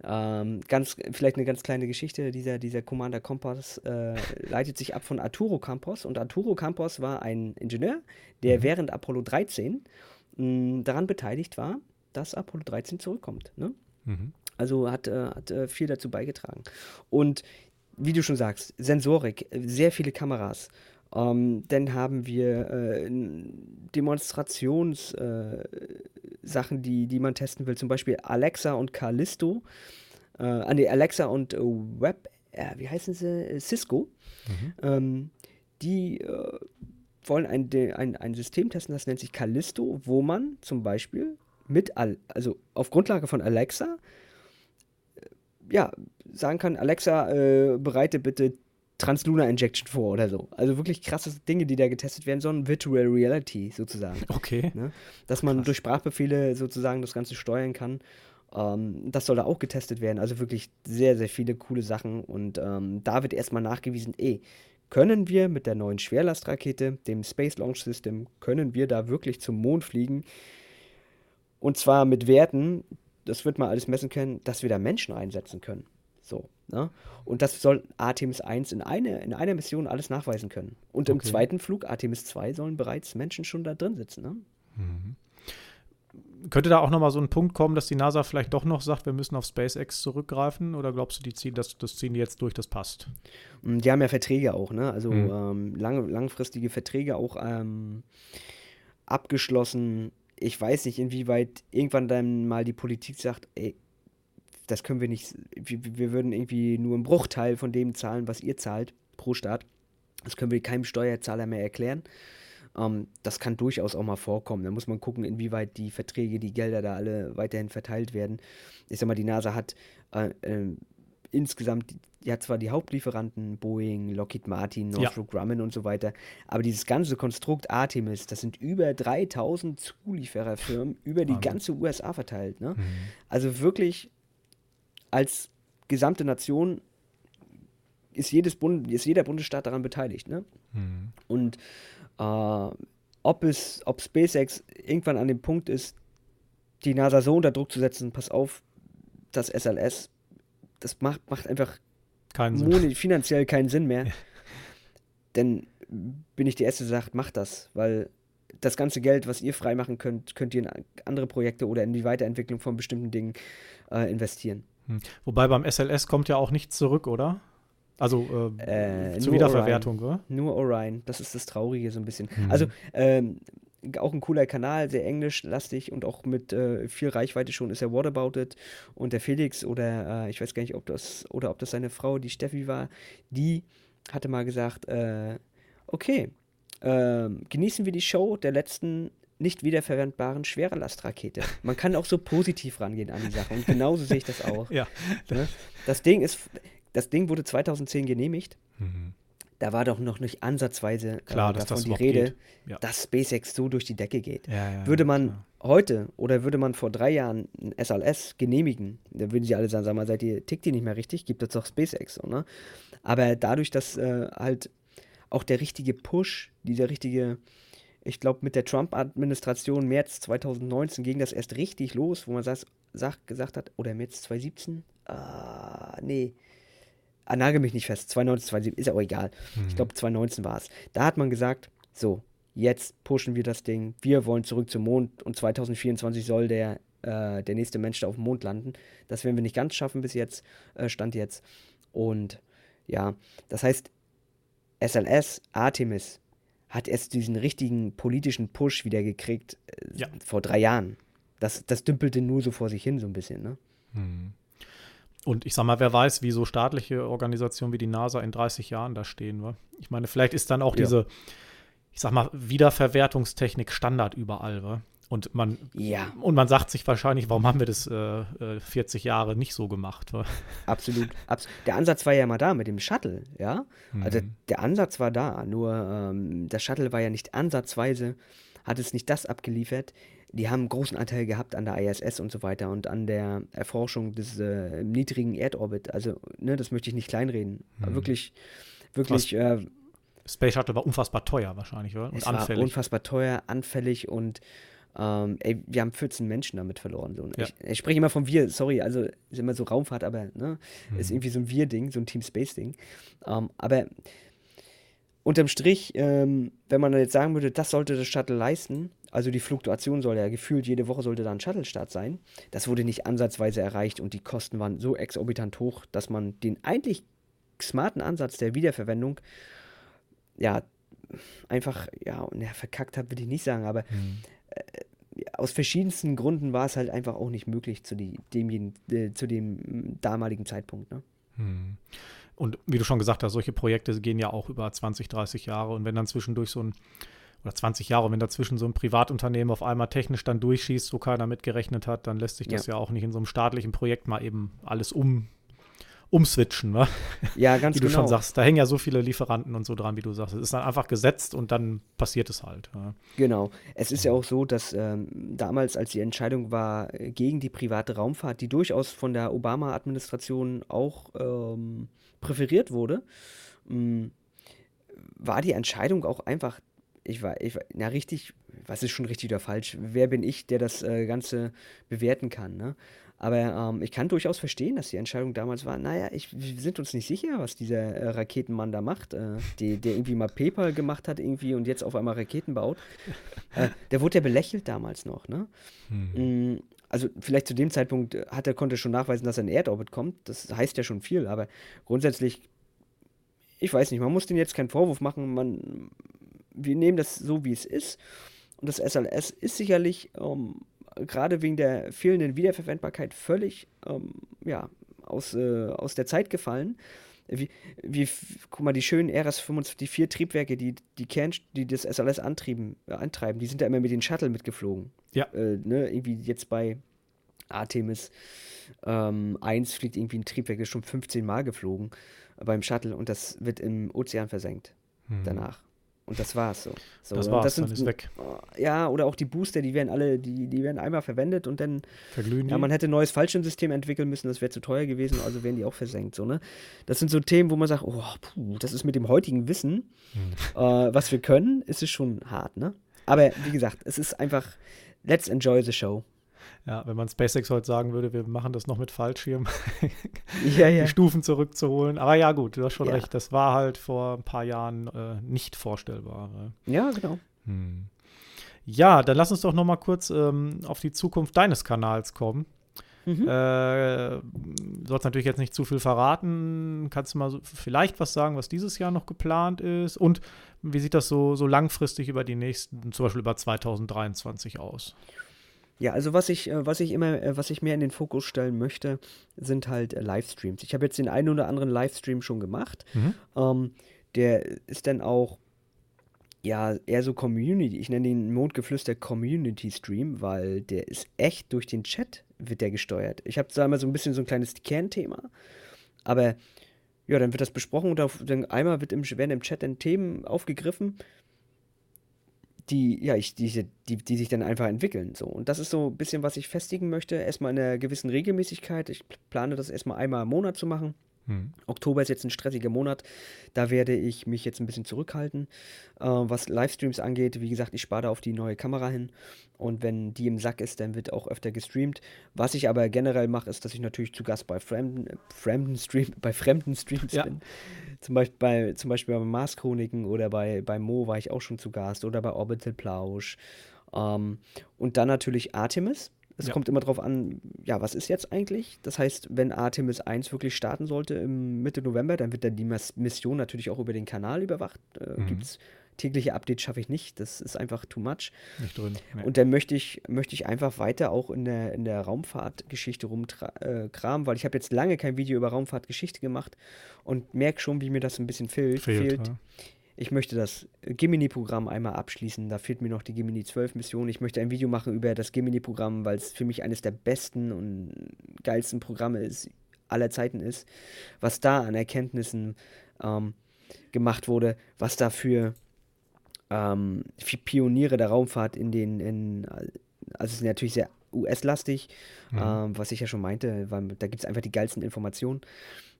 Ähm, ganz, vielleicht eine ganz kleine Geschichte, dieser, dieser Commander Campos äh, leitet sich ab von Arturo Campos und Arturo Campos war ein Ingenieur, der mhm. während Apollo 13 mh, daran beteiligt war, dass Apollo 13 zurückkommt. Ne? Mhm. Also hat, äh, hat äh, viel dazu beigetragen. Und wie du schon sagst, Sensorik, sehr viele Kameras. Ähm, dann haben wir äh, Demonstrationssachen, äh, die, die man testen will, zum Beispiel Alexa und Callisto. Äh, an die Alexa und Web, äh, wie heißen sie? Cisco. Mhm. Ähm, die äh, wollen ein, ein, ein System testen, das nennt sich Callisto, wo man zum Beispiel mit, Al also auf Grundlage von Alexa, äh, ja, sagen kann, Alexa, äh, bereite bitte Translunar Injection vor oder so. Also wirklich krasse Dinge, die da getestet werden sollen. Virtual Reality sozusagen. Okay. Ne? Dass man Krass. durch Sprachbefehle sozusagen das Ganze steuern kann. Ähm, das soll da auch getestet werden. Also wirklich sehr, sehr viele coole Sachen. Und ähm, da wird erstmal nachgewiesen, eh, können wir mit der neuen Schwerlastrakete, dem Space Launch System, können wir da wirklich zum Mond fliegen? Und zwar mit Werten, das wird man alles messen können, dass wir da Menschen einsetzen können. So. Ne? Und das soll Artemis 1 in, eine, in einer Mission alles nachweisen können. Und im zweiten Flug, Artemis 2, sollen bereits Menschen schon da drin sitzen. Ne? Mhm. Könnte da auch nochmal so ein Punkt kommen, dass die NASA vielleicht doch noch sagt, wir müssen auf SpaceX zurückgreifen? Oder glaubst du, die ziehen das, das ziehen die jetzt durch, das passt? Mm, die haben ja Verträge auch, ne? Also mhm. ähm, lang, langfristige Verträge auch ähm, abgeschlossen. Ich weiß nicht, inwieweit irgendwann dann mal die Politik sagt, ey, das können wir nicht, wir, wir würden irgendwie nur einen Bruchteil von dem zahlen, was ihr zahlt pro Staat. Das können wir keinem Steuerzahler mehr erklären. Ähm, das kann durchaus auch mal vorkommen. Da muss man gucken, inwieweit die Verträge, die Gelder da alle weiterhin verteilt werden. Ich sag mal, die NASA hat äh, äh, insgesamt, die hat zwar die Hauptlieferanten, Boeing, Lockheed Martin, Northrop ja. Grumman und so weiter, aber dieses ganze Konstrukt Artemis, das sind über 3000 Zuliefererfirmen über die ganze USA verteilt. Ne? Mhm. Also wirklich als gesamte Nation ist, jedes Bund, ist jeder Bundesstaat daran beteiligt. Ne? Mhm. Und äh, ob, es, ob SpaceX irgendwann an dem Punkt ist, die NASA so unter Druck zu setzen, pass auf, das SLS, das macht, macht einfach keinen finanziell keinen Sinn mehr. Ja. Denn bin ich die Erste, die sagt, macht das, weil das ganze Geld, was ihr freimachen könnt, könnt ihr in andere Projekte oder in die Weiterentwicklung von bestimmten Dingen äh, investieren. Hm. Wobei beim SLS kommt ja auch nichts zurück, oder? Also äh, äh, zur Wiederverwertung, Orion. oder? Nur Orion, das ist das Traurige so ein bisschen. Hm. Also ähm, auch ein cooler Kanal, sehr englischlastig und auch mit äh, viel Reichweite schon ist er What About It und der Felix oder äh, ich weiß gar nicht, ob das oder ob das seine Frau, die Steffi war, die hatte mal gesagt, äh, okay, ähm, genießen wir die Show der letzten nicht wiederverwendbaren Schwerelastrakete. Man kann auch so positiv rangehen an die Sache und genauso sehe ich das auch. Ja. Ne? Das Ding ist, das Ding wurde 2010 genehmigt. Mhm. Da war doch noch nicht ansatzweise klar, äh, davon die Rede, ja. dass SpaceX so durch die Decke geht. Ja, ja, würde man heute oder würde man vor drei Jahren ein SLS genehmigen, dann würden sie alle sagen, sag mal, seid ihr, tickt ihr nicht mehr richtig, gibt es doch SpaceX. So, ne? Aber dadurch, dass äh, halt auch der richtige Push, dieser richtige ich glaube, mit der Trump-Administration März 2019 ging das erst richtig los, wo man das, sagt, gesagt hat, oder März 2017? Ah, nee. Ah, nagel mich nicht fest. 2019, 2017, ist ja auch egal. Mhm. Ich glaube, 2019 war es. Da hat man gesagt, so, jetzt pushen wir das Ding. Wir wollen zurück zum Mond und 2024 soll der, äh, der nächste Mensch da auf dem Mond landen. Das werden wir nicht ganz schaffen bis jetzt, äh, Stand jetzt. Und ja, das heißt, SLS, Artemis, hat erst diesen richtigen politischen Push wieder gekriegt äh, ja. vor drei Jahren. Das, das dümpelte nur so vor sich hin, so ein bisschen, ne? Hm. Und ich sag mal, wer weiß, wie so staatliche Organisationen wie die NASA in 30 Jahren da stehen. Wa? Ich meine, vielleicht ist dann auch ja. diese, ich sag mal, Wiederverwertungstechnik Standard überall. Wa? Und man, ja. und man sagt sich wahrscheinlich, warum haben wir das äh, 40 äh, Jahre nicht so gemacht? Wa? Absolut, abs Der Ansatz war ja mal da mit dem Shuttle, ja. Also mhm. der Ansatz war da, nur ähm, das Shuttle war ja nicht ansatzweise, hat es nicht das abgeliefert, die haben einen großen Anteil gehabt an der ISS und so weiter und an der Erforschung des äh, niedrigen Erdorbit. Also, ne, das möchte ich nicht kleinreden. Hm. Wirklich, wirklich. Äh, Space Shuttle war unfassbar teuer wahrscheinlich, oder? Und es anfällig. War unfassbar teuer, anfällig und ähm, ey, wir haben 14 Menschen damit verloren. So. Ja. Ich, ich, spreche immer von wir, sorry, also ist immer so Raumfahrt, aber ne, hm. ist irgendwie so ein Wir-Ding, so ein Team Space-Ding. Ähm, aber unterm Strich, ähm, wenn man jetzt sagen würde, das sollte das Shuttle leisten, also die Fluktuation soll ja gefühlt, jede Woche sollte da ein Shuttle-Start sein. Das wurde nicht ansatzweise erreicht und die Kosten waren so exorbitant hoch, dass man den eigentlich smarten Ansatz der Wiederverwendung ja einfach, ja, ja verkackt hat, will ich nicht sagen, aber mhm. äh, aus verschiedensten Gründen war es halt einfach auch nicht möglich zu, die, dem, äh, zu dem damaligen Zeitpunkt. Ne? Mhm. Und wie du schon gesagt hast, solche Projekte gehen ja auch über 20, 30 Jahre. Und wenn dann zwischendurch so ein oder 20 Jahre, wenn dazwischen so ein Privatunternehmen auf einmal technisch dann durchschießt, wo keiner mitgerechnet hat, dann lässt sich das ja, ja auch nicht in so einem staatlichen Projekt mal eben alles um, umswitchen, wa? Ja, ganz genau. Wie du genau. schon sagst, da hängen ja so viele Lieferanten und so dran, wie du sagst. Es ist dann einfach gesetzt und dann passiert es halt. Ja. Genau. Es ist ja auch so, dass ähm, damals, als die Entscheidung war gegen die private Raumfahrt, die durchaus von der Obama-Administration auch ähm, präferiert wurde, mh, war die Entscheidung auch einfach ich war, ich war, na richtig, was ist schon richtig oder falsch? Wer bin ich, der das äh, Ganze bewerten kann, ne? Aber ähm, ich kann durchaus verstehen, dass die Entscheidung damals war, naja, ich, wir sind uns nicht sicher, was dieser äh, Raketenmann da macht, äh, die, der irgendwie mal PayPal gemacht hat irgendwie und jetzt auf einmal Raketen baut. Äh, der wurde ja belächelt damals noch, ne? Mhm. Also vielleicht zu dem Zeitpunkt hat er, konnte schon nachweisen, dass er in Erdorbit kommt. Das heißt ja schon viel, aber grundsätzlich, ich weiß nicht, man muss den jetzt keinen Vorwurf machen, man wir nehmen das so, wie es ist. Und das SLS ist sicherlich ähm, gerade wegen der fehlenden Wiederverwendbarkeit völlig ähm, ja, aus, äh, aus der Zeit gefallen. Wie, wie, guck mal, die schönen RS-25, die vier Triebwerke, die, die, Kern, die das SLS antrieben, äh, antreiben, die sind ja immer mit den Shuttle mitgeflogen. Ja. Äh, ne, irgendwie jetzt bei Artemis ähm, 1 fliegt irgendwie ein Triebwerk, ist schon 15 Mal geflogen äh, beim Shuttle und das wird im Ozean versenkt hm. danach. Und das war's so. so das war's, das sind, dann ist weg. Ja, oder auch die Booster, die werden alle, die, die werden einmal verwendet und dann. Verglühen die? Ja, man hätte ein neues Fallschirmsystem entwickeln müssen, das wäre zu teuer gewesen, also werden die auch versenkt. So, ne? Das sind so Themen, wo man sagt, oh, puh, das ist mit dem heutigen Wissen, hm. äh, was wir können, ist es schon hart, ne? Aber wie gesagt, es ist einfach, let's enjoy the show. Ja, wenn man SpaceX heute sagen würde, wir machen das noch mit Fallschirm, ja, ja. die Stufen zurückzuholen. Aber ja, gut, du hast schon ja. recht. Das war halt vor ein paar Jahren äh, nicht vorstellbar. Ja, genau. Hm. Ja, dann lass uns doch noch mal kurz ähm, auf die Zukunft deines Kanals kommen. Mhm. Äh, sollst natürlich jetzt nicht zu viel verraten. Kannst du mal so vielleicht was sagen, was dieses Jahr noch geplant ist? Und wie sieht das so, so langfristig über die nächsten, zum Beispiel über 2023 aus? Ja, also was ich, äh, was ich immer, äh, was ich mehr in den Fokus stellen möchte, sind halt äh, Livestreams. Ich habe jetzt den einen oder anderen Livestream schon gemacht. Mhm. Ähm, der ist dann auch ja eher so Community. Ich nenne den Mondgeflüster Community Stream, weil der ist echt durch den Chat wird der gesteuert. Ich habe da immer so ein bisschen so ein kleines Kernthema, aber ja, dann wird das besprochen und auf, dann einmal wird im, werden im Chat dann Themen aufgegriffen die, ja, ich, die, die, die sich dann einfach entwickeln. So. Und das ist so ein bisschen, was ich festigen möchte. Erstmal in einer gewissen Regelmäßigkeit. Ich plane das erstmal einmal im Monat zu machen. Hm. Oktober ist jetzt ein stressiger Monat. Da werde ich mich jetzt ein bisschen zurückhalten, äh, was Livestreams angeht. Wie gesagt, ich spare da auf die neue Kamera hin. Und wenn die im Sack ist, dann wird auch öfter gestreamt. Was ich aber generell mache, ist, dass ich natürlich zu Gast bei fremden, äh, fremden, Stream, bei fremden Streams ja. bin. Zum Beispiel bei, zum Beispiel bei Mars Chroniken oder bei, bei Mo war ich auch schon zu Gast oder bei Orbital Plausch. Ähm, und dann natürlich Artemis. Es ja. kommt immer darauf an, ja, was ist jetzt eigentlich? Das heißt, wenn Artemis 1 wirklich starten sollte im Mitte November, dann wird dann die Mission natürlich auch über den Kanal überwacht. Äh, mhm. Gibt es tägliche Updates schaffe ich nicht. Das ist einfach too much. Nicht drin. Nee. Und dann möchte ich, möchte ich einfach weiter auch in der, in der Raumfahrtgeschichte rumkramen, äh, weil ich habe jetzt lange kein Video über Raumfahrtgeschichte gemacht und merke schon, wie mir das ein bisschen fehlt. Fehlt, fehlt. ja. Ich möchte das Gemini-Programm einmal abschließen. Da fehlt mir noch die Gemini 12 Mission. Ich möchte ein Video machen über das Gemini-Programm, weil es für mich eines der besten und geilsten Programme ist, aller Zeiten ist. Was da an Erkenntnissen ähm, gemacht wurde, was da für, ähm, für Pioniere der Raumfahrt in den, in, also es ist natürlich sehr US-lastig, Mhm. ähm, was ich ja schon meinte, weil da gibt es einfach die geilsten Informationen,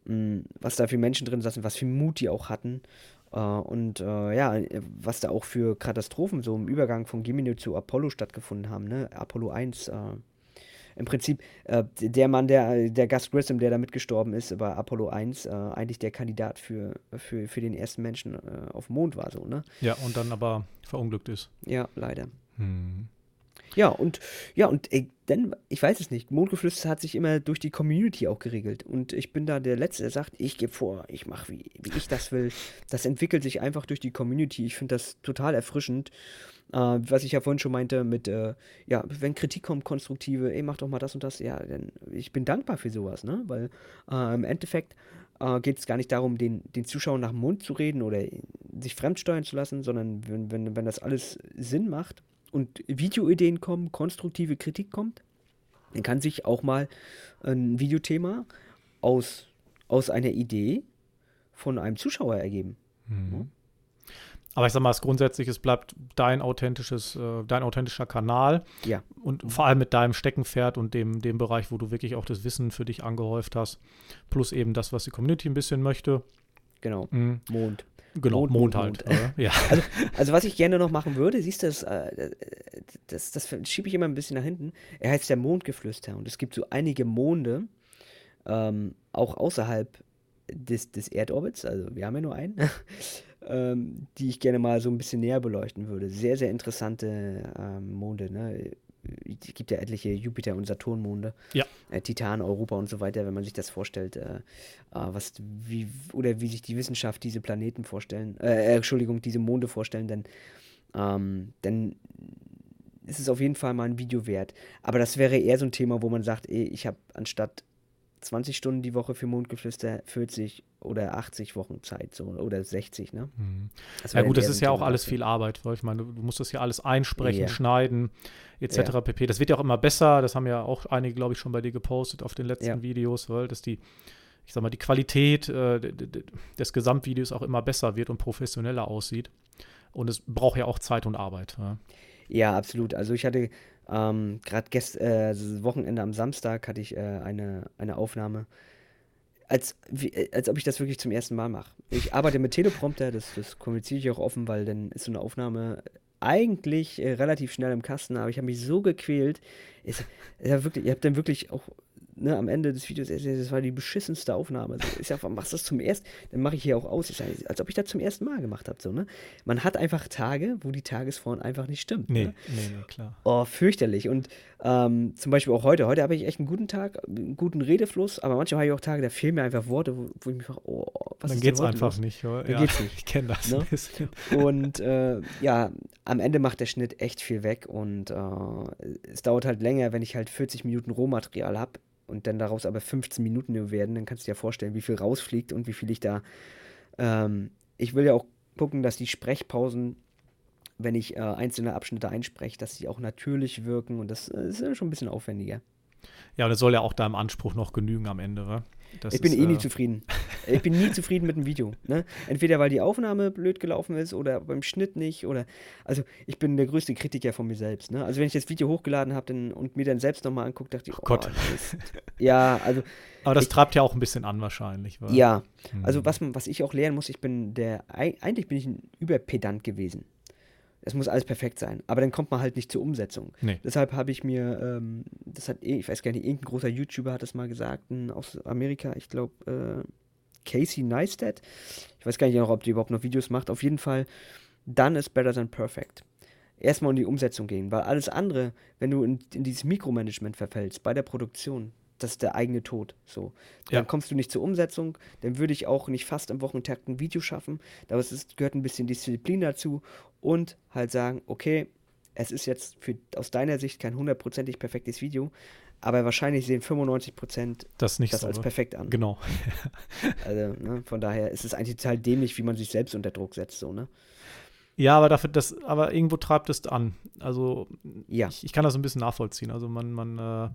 mh, was da für Menschen drin saßen, was für Mut die auch hatten. Äh, und äh, ja, was da auch für Katastrophen so im Übergang von Gemini zu Apollo stattgefunden haben. Ne? Apollo 1, äh, im Prinzip äh, der Mann, der, der Gus Grissom, der da mitgestorben ist bei Apollo 1, äh, eigentlich der Kandidat für, für, für den ersten Menschen äh, auf dem Mond war, so, ne? Ja, und dann aber verunglückt ist. Ja, leider. Hm. Ja, und ja, und ey, denn, ich weiß es nicht, Mondgeflüster hat sich immer durch die Community auch geregelt. Und ich bin da der Letzte, der sagt, ich gebe vor, ich mache, wie, wie ich das will. Das entwickelt sich einfach durch die Community. Ich finde das total erfrischend. Äh, was ich ja vorhin schon meinte, mit, äh, ja, wenn Kritik kommt, konstruktive, ey, mach doch mal das und das, ja, dann, ich bin dankbar für sowas, ne? Weil äh, im Endeffekt äh, geht es gar nicht darum, den, den Zuschauern nach dem Mund zu reden oder sich fremdsteuern zu lassen, sondern wenn, wenn, wenn das alles Sinn macht und Videoideen kommen, konstruktive Kritik kommt, dann kann sich auch mal ein Videothema aus, aus einer Idee von einem Zuschauer ergeben. Mhm. Aber ich sag mal, das grundsätzlich, es bleibt dein authentisches, äh, dein authentischer Kanal Ja, und vor allem mit deinem Steckenpferd und dem, dem Bereich, wo du wirklich auch das Wissen für dich angehäuft hast, plus eben das, was die Community ein bisschen möchte. Genau. Mhm. Mond. Genau, Mond, Mond, Mond, halt. Mond. ja. Also, also was ich gerne noch machen würde, siehst du, das, äh, das, das schiebe ich immer ein bisschen nach hinten. Er heißt der Mondgeflüster und es gibt so einige Monde, ähm, auch außerhalb des, des Erdorbits, also wir haben ja nur einen, ähm, die ich gerne mal so ein bisschen näher beleuchten würde. Sehr, sehr interessante ähm, Monde, ne? Es gibt ja etliche Jupiter- und Saturnmonde. Ja. Äh, Titan, Europa und so weiter, wenn man sich das vorstellt, äh, äh, was, wie, oder wie sich die Wissenschaft diese Planeten vorstellen, äh, äh, Entschuldigung, diese Monde vorstellen, denn, ähm, dann ist es auf jeden Fall mal ein Video wert. Aber das wäre eher so ein Thema, wo man sagt, ey, ich habe anstatt 20 Stunden die Woche für Mondgeflüster 40 oder 80 Wochen Zeit, so, oder 60, ne? Mhm. Das Ja gut, das ist ja auch alles viel Arbeit, weil ich meine, du musst das ja alles einsprechen, Ja. schneiden, etc. Ja. pp. Das wird ja auch immer besser, das haben ja auch einige, glaube ich, schon bei dir gepostet auf den letzten Ja. Videos, weil dass die, ich sag mal, die Qualität äh, des Gesamtvideos auch immer besser wird und professioneller aussieht. Und es braucht ja auch Zeit und Arbeit. Ja. Ja, absolut. Also ich hatte ähm, gerade gest äh, das Wochenende am Samstag hatte ich äh, eine, eine Aufnahme, als, wie, äh, als ob ich das wirklich zum ersten Mal mache. Ich arbeite mit Teleprompter, das, das kommuniziere ich auch offen, weil dann ist so eine Aufnahme eigentlich äh, relativ schnell im Kasten, aber ich habe mich so gequält. Es, es war wirklich, ihr habt dann wirklich auch ne, am Ende des Videos, es- das war die beschissenste Aufnahme. So, ich sag, machst du das zum ersten? Dann mache ich hier auch aus. Ich sag, als ob ich das zum ersten Mal gemacht habe. So, ne? Man hat einfach Tage, wo die Tagesform einfach nicht stimmt. Nee, Ne? nee, nee, klar. Oh, fürchterlich. Und ähm, zum Beispiel auch heute. Heute habe ich echt einen guten Tag, einen guten Redefluss, aber manchmal habe ich auch Tage, da fehlen mir einfach Worte, wo, wo ich mich frage, oh, was Dann ist geht's einfach los? nicht. Ja. Dann ja, geht's nicht, Ich kenne das ne? ein bisschen. Und äh, ja, am Ende macht der Schnitt echt viel weg und äh, es dauert halt länger, wenn ich halt 40 Minuten Rohmaterial habe und dann daraus aber 15 Minuten werden, dann kannst du dir vorstellen, wie viel rausfliegt und wie viel ich da. Ähm, ich will ja auch gucken, dass die Sprechpausen, wenn ich äh, einzelne Abschnitte einspreche, dass sie auch natürlich wirken und das äh, ist schon ein bisschen aufwendiger. Ja, und es soll ja auch deinem Anspruch noch genügen am Ende. wa? Das ich bin ist, eh nie äh, zufrieden. Ich bin nie zufrieden mit dem Video. Ne? Entweder weil die Aufnahme blöd gelaufen ist oder beim Schnitt nicht. Oder also ich bin der größte Kritiker von mir selbst. Ne? Also wenn ich das Video hochgeladen habe und mir dann selbst nochmal angucke, dachte ich, oh, Gott. Mist. Ja, also Aber das ich- treibt ja auch ein bisschen an wahrscheinlich. wa? ja. Mhm. Also was, man- was ich auch lernen muss, ich bin der, ei- eigentlich bin ich ein Überpedant gewesen. Es muss alles perfekt sein. Aber dann kommt man halt nicht zur Umsetzung. Nee. Deshalb habe ich mir, ähm, das hat, eh- ich weiß gar nicht, irgendein großer YouTuber hat das mal gesagt, ein, aus Amerika, ich glaube, äh, Casey Neistat. Ich weiß gar nicht noch, ob die überhaupt noch Videos macht. Auf jeden Fall, done is better than perfect. Erstmal in die Umsetzung gehen, weil alles andere, wenn du in, in dieses Mikromanagement verfällst bei der Produktion, das ist der eigene Tod. So. Dann Ja. kommst du nicht zur Umsetzung, dann würde ich auch nicht fast am Wochentakt ein Video schaffen. Aber es ist, gehört ein bisschen Disziplin dazu und halt sagen, okay, es ist jetzt für, aus deiner Sicht kein hundertprozentig perfektes Video, aber wahrscheinlich sehen 95 Prozent Das nicht das so. als ne? perfekt an. Genau. Also, ne, von daher ist es eigentlich total dämlich, wie man sich selbst unter Druck setzt, so, ne? Ja, aber dafür, das, aber irgendwo treibt es an. Also Ja. ich, ich kann das ein bisschen nachvollziehen. Also man, man, äh,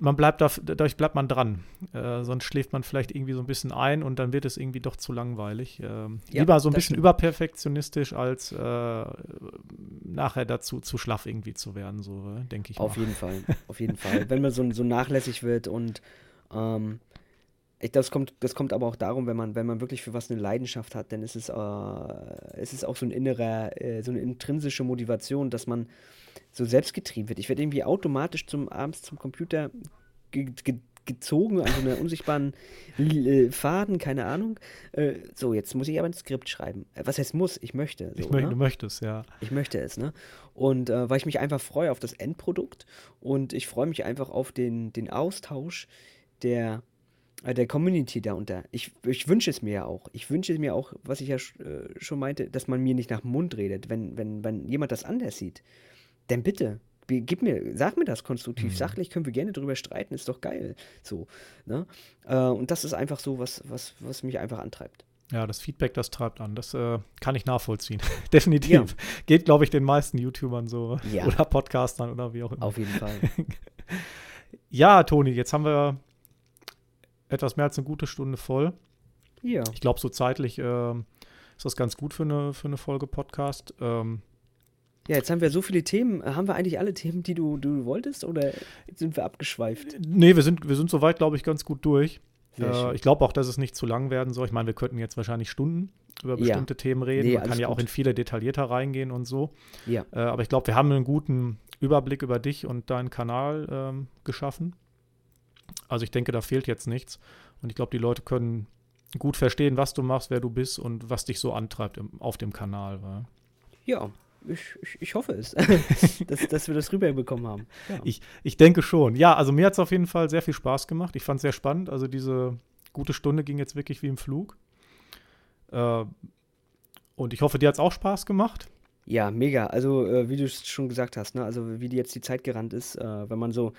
man bleibt da, dadurch bleibt man dran. Äh, sonst schläft man vielleicht irgendwie so ein bisschen ein und dann wird es irgendwie doch zu langweilig. Ähm, Ja, lieber so ein bisschen stimmt. überperfektionistisch, als äh, nachher dazu zu schlaff irgendwie zu werden, so äh, denke ich Auf mal. jeden Fall, auf jeden Fall. Wenn man so, so nachlässig wird und ähm, ich, das kommt, das kommt aber auch darum, wenn man, wenn man wirklich für was eine Leidenschaft hat, dann ist es, äh, es ist auch so ein innerer, äh, so eine intrinsische Motivation, dass man so selbstgetrieben wird. Ich werde irgendwie automatisch zum abends zum Computer ge ge gezogen an so einer unsichtbaren äh, Faden, keine Ahnung. Äh, so, jetzt muss ich aber ein Skript schreiben. Äh, was heißt muss? Ich möchte. So, Ich möchte, ne? du möchtest, ja. Ich möchte es, ne? Und äh, weil ich mich einfach freue auf das Endprodukt und ich freue mich einfach auf den, den Austausch der, äh, der Community darunter. Ich, ich wünsche es mir ja auch. Ich wünsche mir auch, was ich ja sch- schon meinte, dass man mir nicht nach dem Mund redet. Wenn, wenn, wenn jemand das anders sieht, dann bitte. bi- Gib mir, sag mir das konstruktiv, Mhm. sachlich können wir gerne drüber streiten, ist doch geil. So, ne? Äh, und das ist einfach so, was, was, was mich einfach antreibt. Ja, das Feedback, das treibt an. Das äh, kann ich nachvollziehen. Definitiv. Geht, glaube ich, den meisten YouTubern so Ja. oder Podcastern oder wie auch immer. Auf jeden Fall. Ja, Toni, jetzt haben wir etwas mehr als eine gute Stunde voll. Ja. Ich glaube, so zeitlich ähm, ist das ganz gut für eine, für eine Folge Podcast. Ähm, Ja, jetzt haben wir so viele Themen. Haben wir eigentlich alle Themen, die du, du wolltest, oder sind wir abgeschweift? nee, wir sind, wir sind soweit, glaube ich, ganz gut durch. Äh, ich glaube auch, dass es nicht zu lang werden soll. Ich meine, wir könnten jetzt wahrscheinlich Stunden über Ja. bestimmte Themen reden. Nee, Man kann ja auch gut. in viele detaillierter reingehen und so. Ja, Äh, aber ich glaube, wir haben einen guten Überblick über dich und deinen Kanal ähm, geschaffen. Also ich denke, da fehlt jetzt nichts. Und ich glaube, die Leute können gut verstehen, was du machst, wer du bist und was dich so antreibt im, auf dem Kanal. wa? ja. Ich, ich, ich hoffe es, dass, dass wir das rüberbekommen haben. Ja. Ich, ich denke schon. Ja, also mir hat es auf jeden Fall sehr viel Spaß gemacht. Ich fand es sehr spannend. Also diese gute Stunde ging jetzt wirklich wie im Flug. Äh, und ich hoffe, dir hat es auch Spaß gemacht. Ja, mega. Also, äh, wie du es schon gesagt hast, ne? Also, wie die jetzt die Zeit gerannt ist, äh, wenn man so,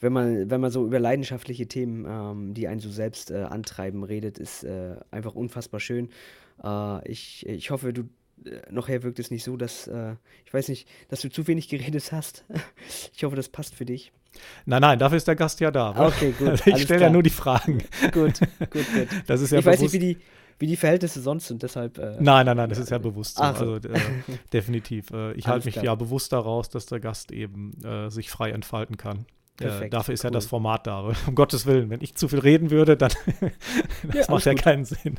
wenn man, wenn man so über leidenschaftliche Themen, ähm, die einen so selbst äh, antreiben, redet, ist äh, einfach unfassbar schön. Äh, ich, ich hoffe, du nachher wirkt es nicht so, dass, äh, ich weiß nicht, dass du zu wenig geredet hast. ich hoffe, das passt für dich. Nein, nein, dafür ist der Gast ja da. wa? Okay, gut. Also ich stelle ja nur die Fragen. Gut, gut, gut. Das ist ja ich weiß nicht, bewusst. wie die, wie die Verhältnisse sonst sind, deshalb. Äh, Nein, nein, nein, das ist ja bewusst so. Also äh, definitiv. Äh, ich halte mich klar. ja bewusst daraus, dass der Gast eben äh, sich frei entfalten kann. Äh, Perfekt, dafür ist ja cool. das Format da. Um Gottes Willen, wenn ich zu viel reden würde, dann das Ja, macht ja gut. keinen Sinn.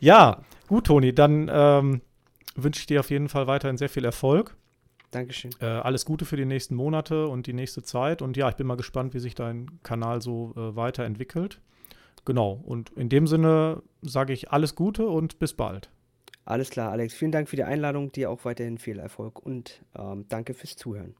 ja, gut, Toni, dann ähm, wünsche ich dir auf jeden Fall weiterhin sehr viel Erfolg. Dankeschön. Äh, alles Gute für die nächsten Monate und die nächste Zeit. Und ja, ich bin mal gespannt, wie sich dein Kanal so äh, weiterentwickelt. Genau. Und in dem Sinne sage ich alles Gute und bis bald. Alles klar, Alex. Vielen Dank für die Einladung. Dir auch weiterhin viel Erfolg und ähm, danke fürs Zuhören.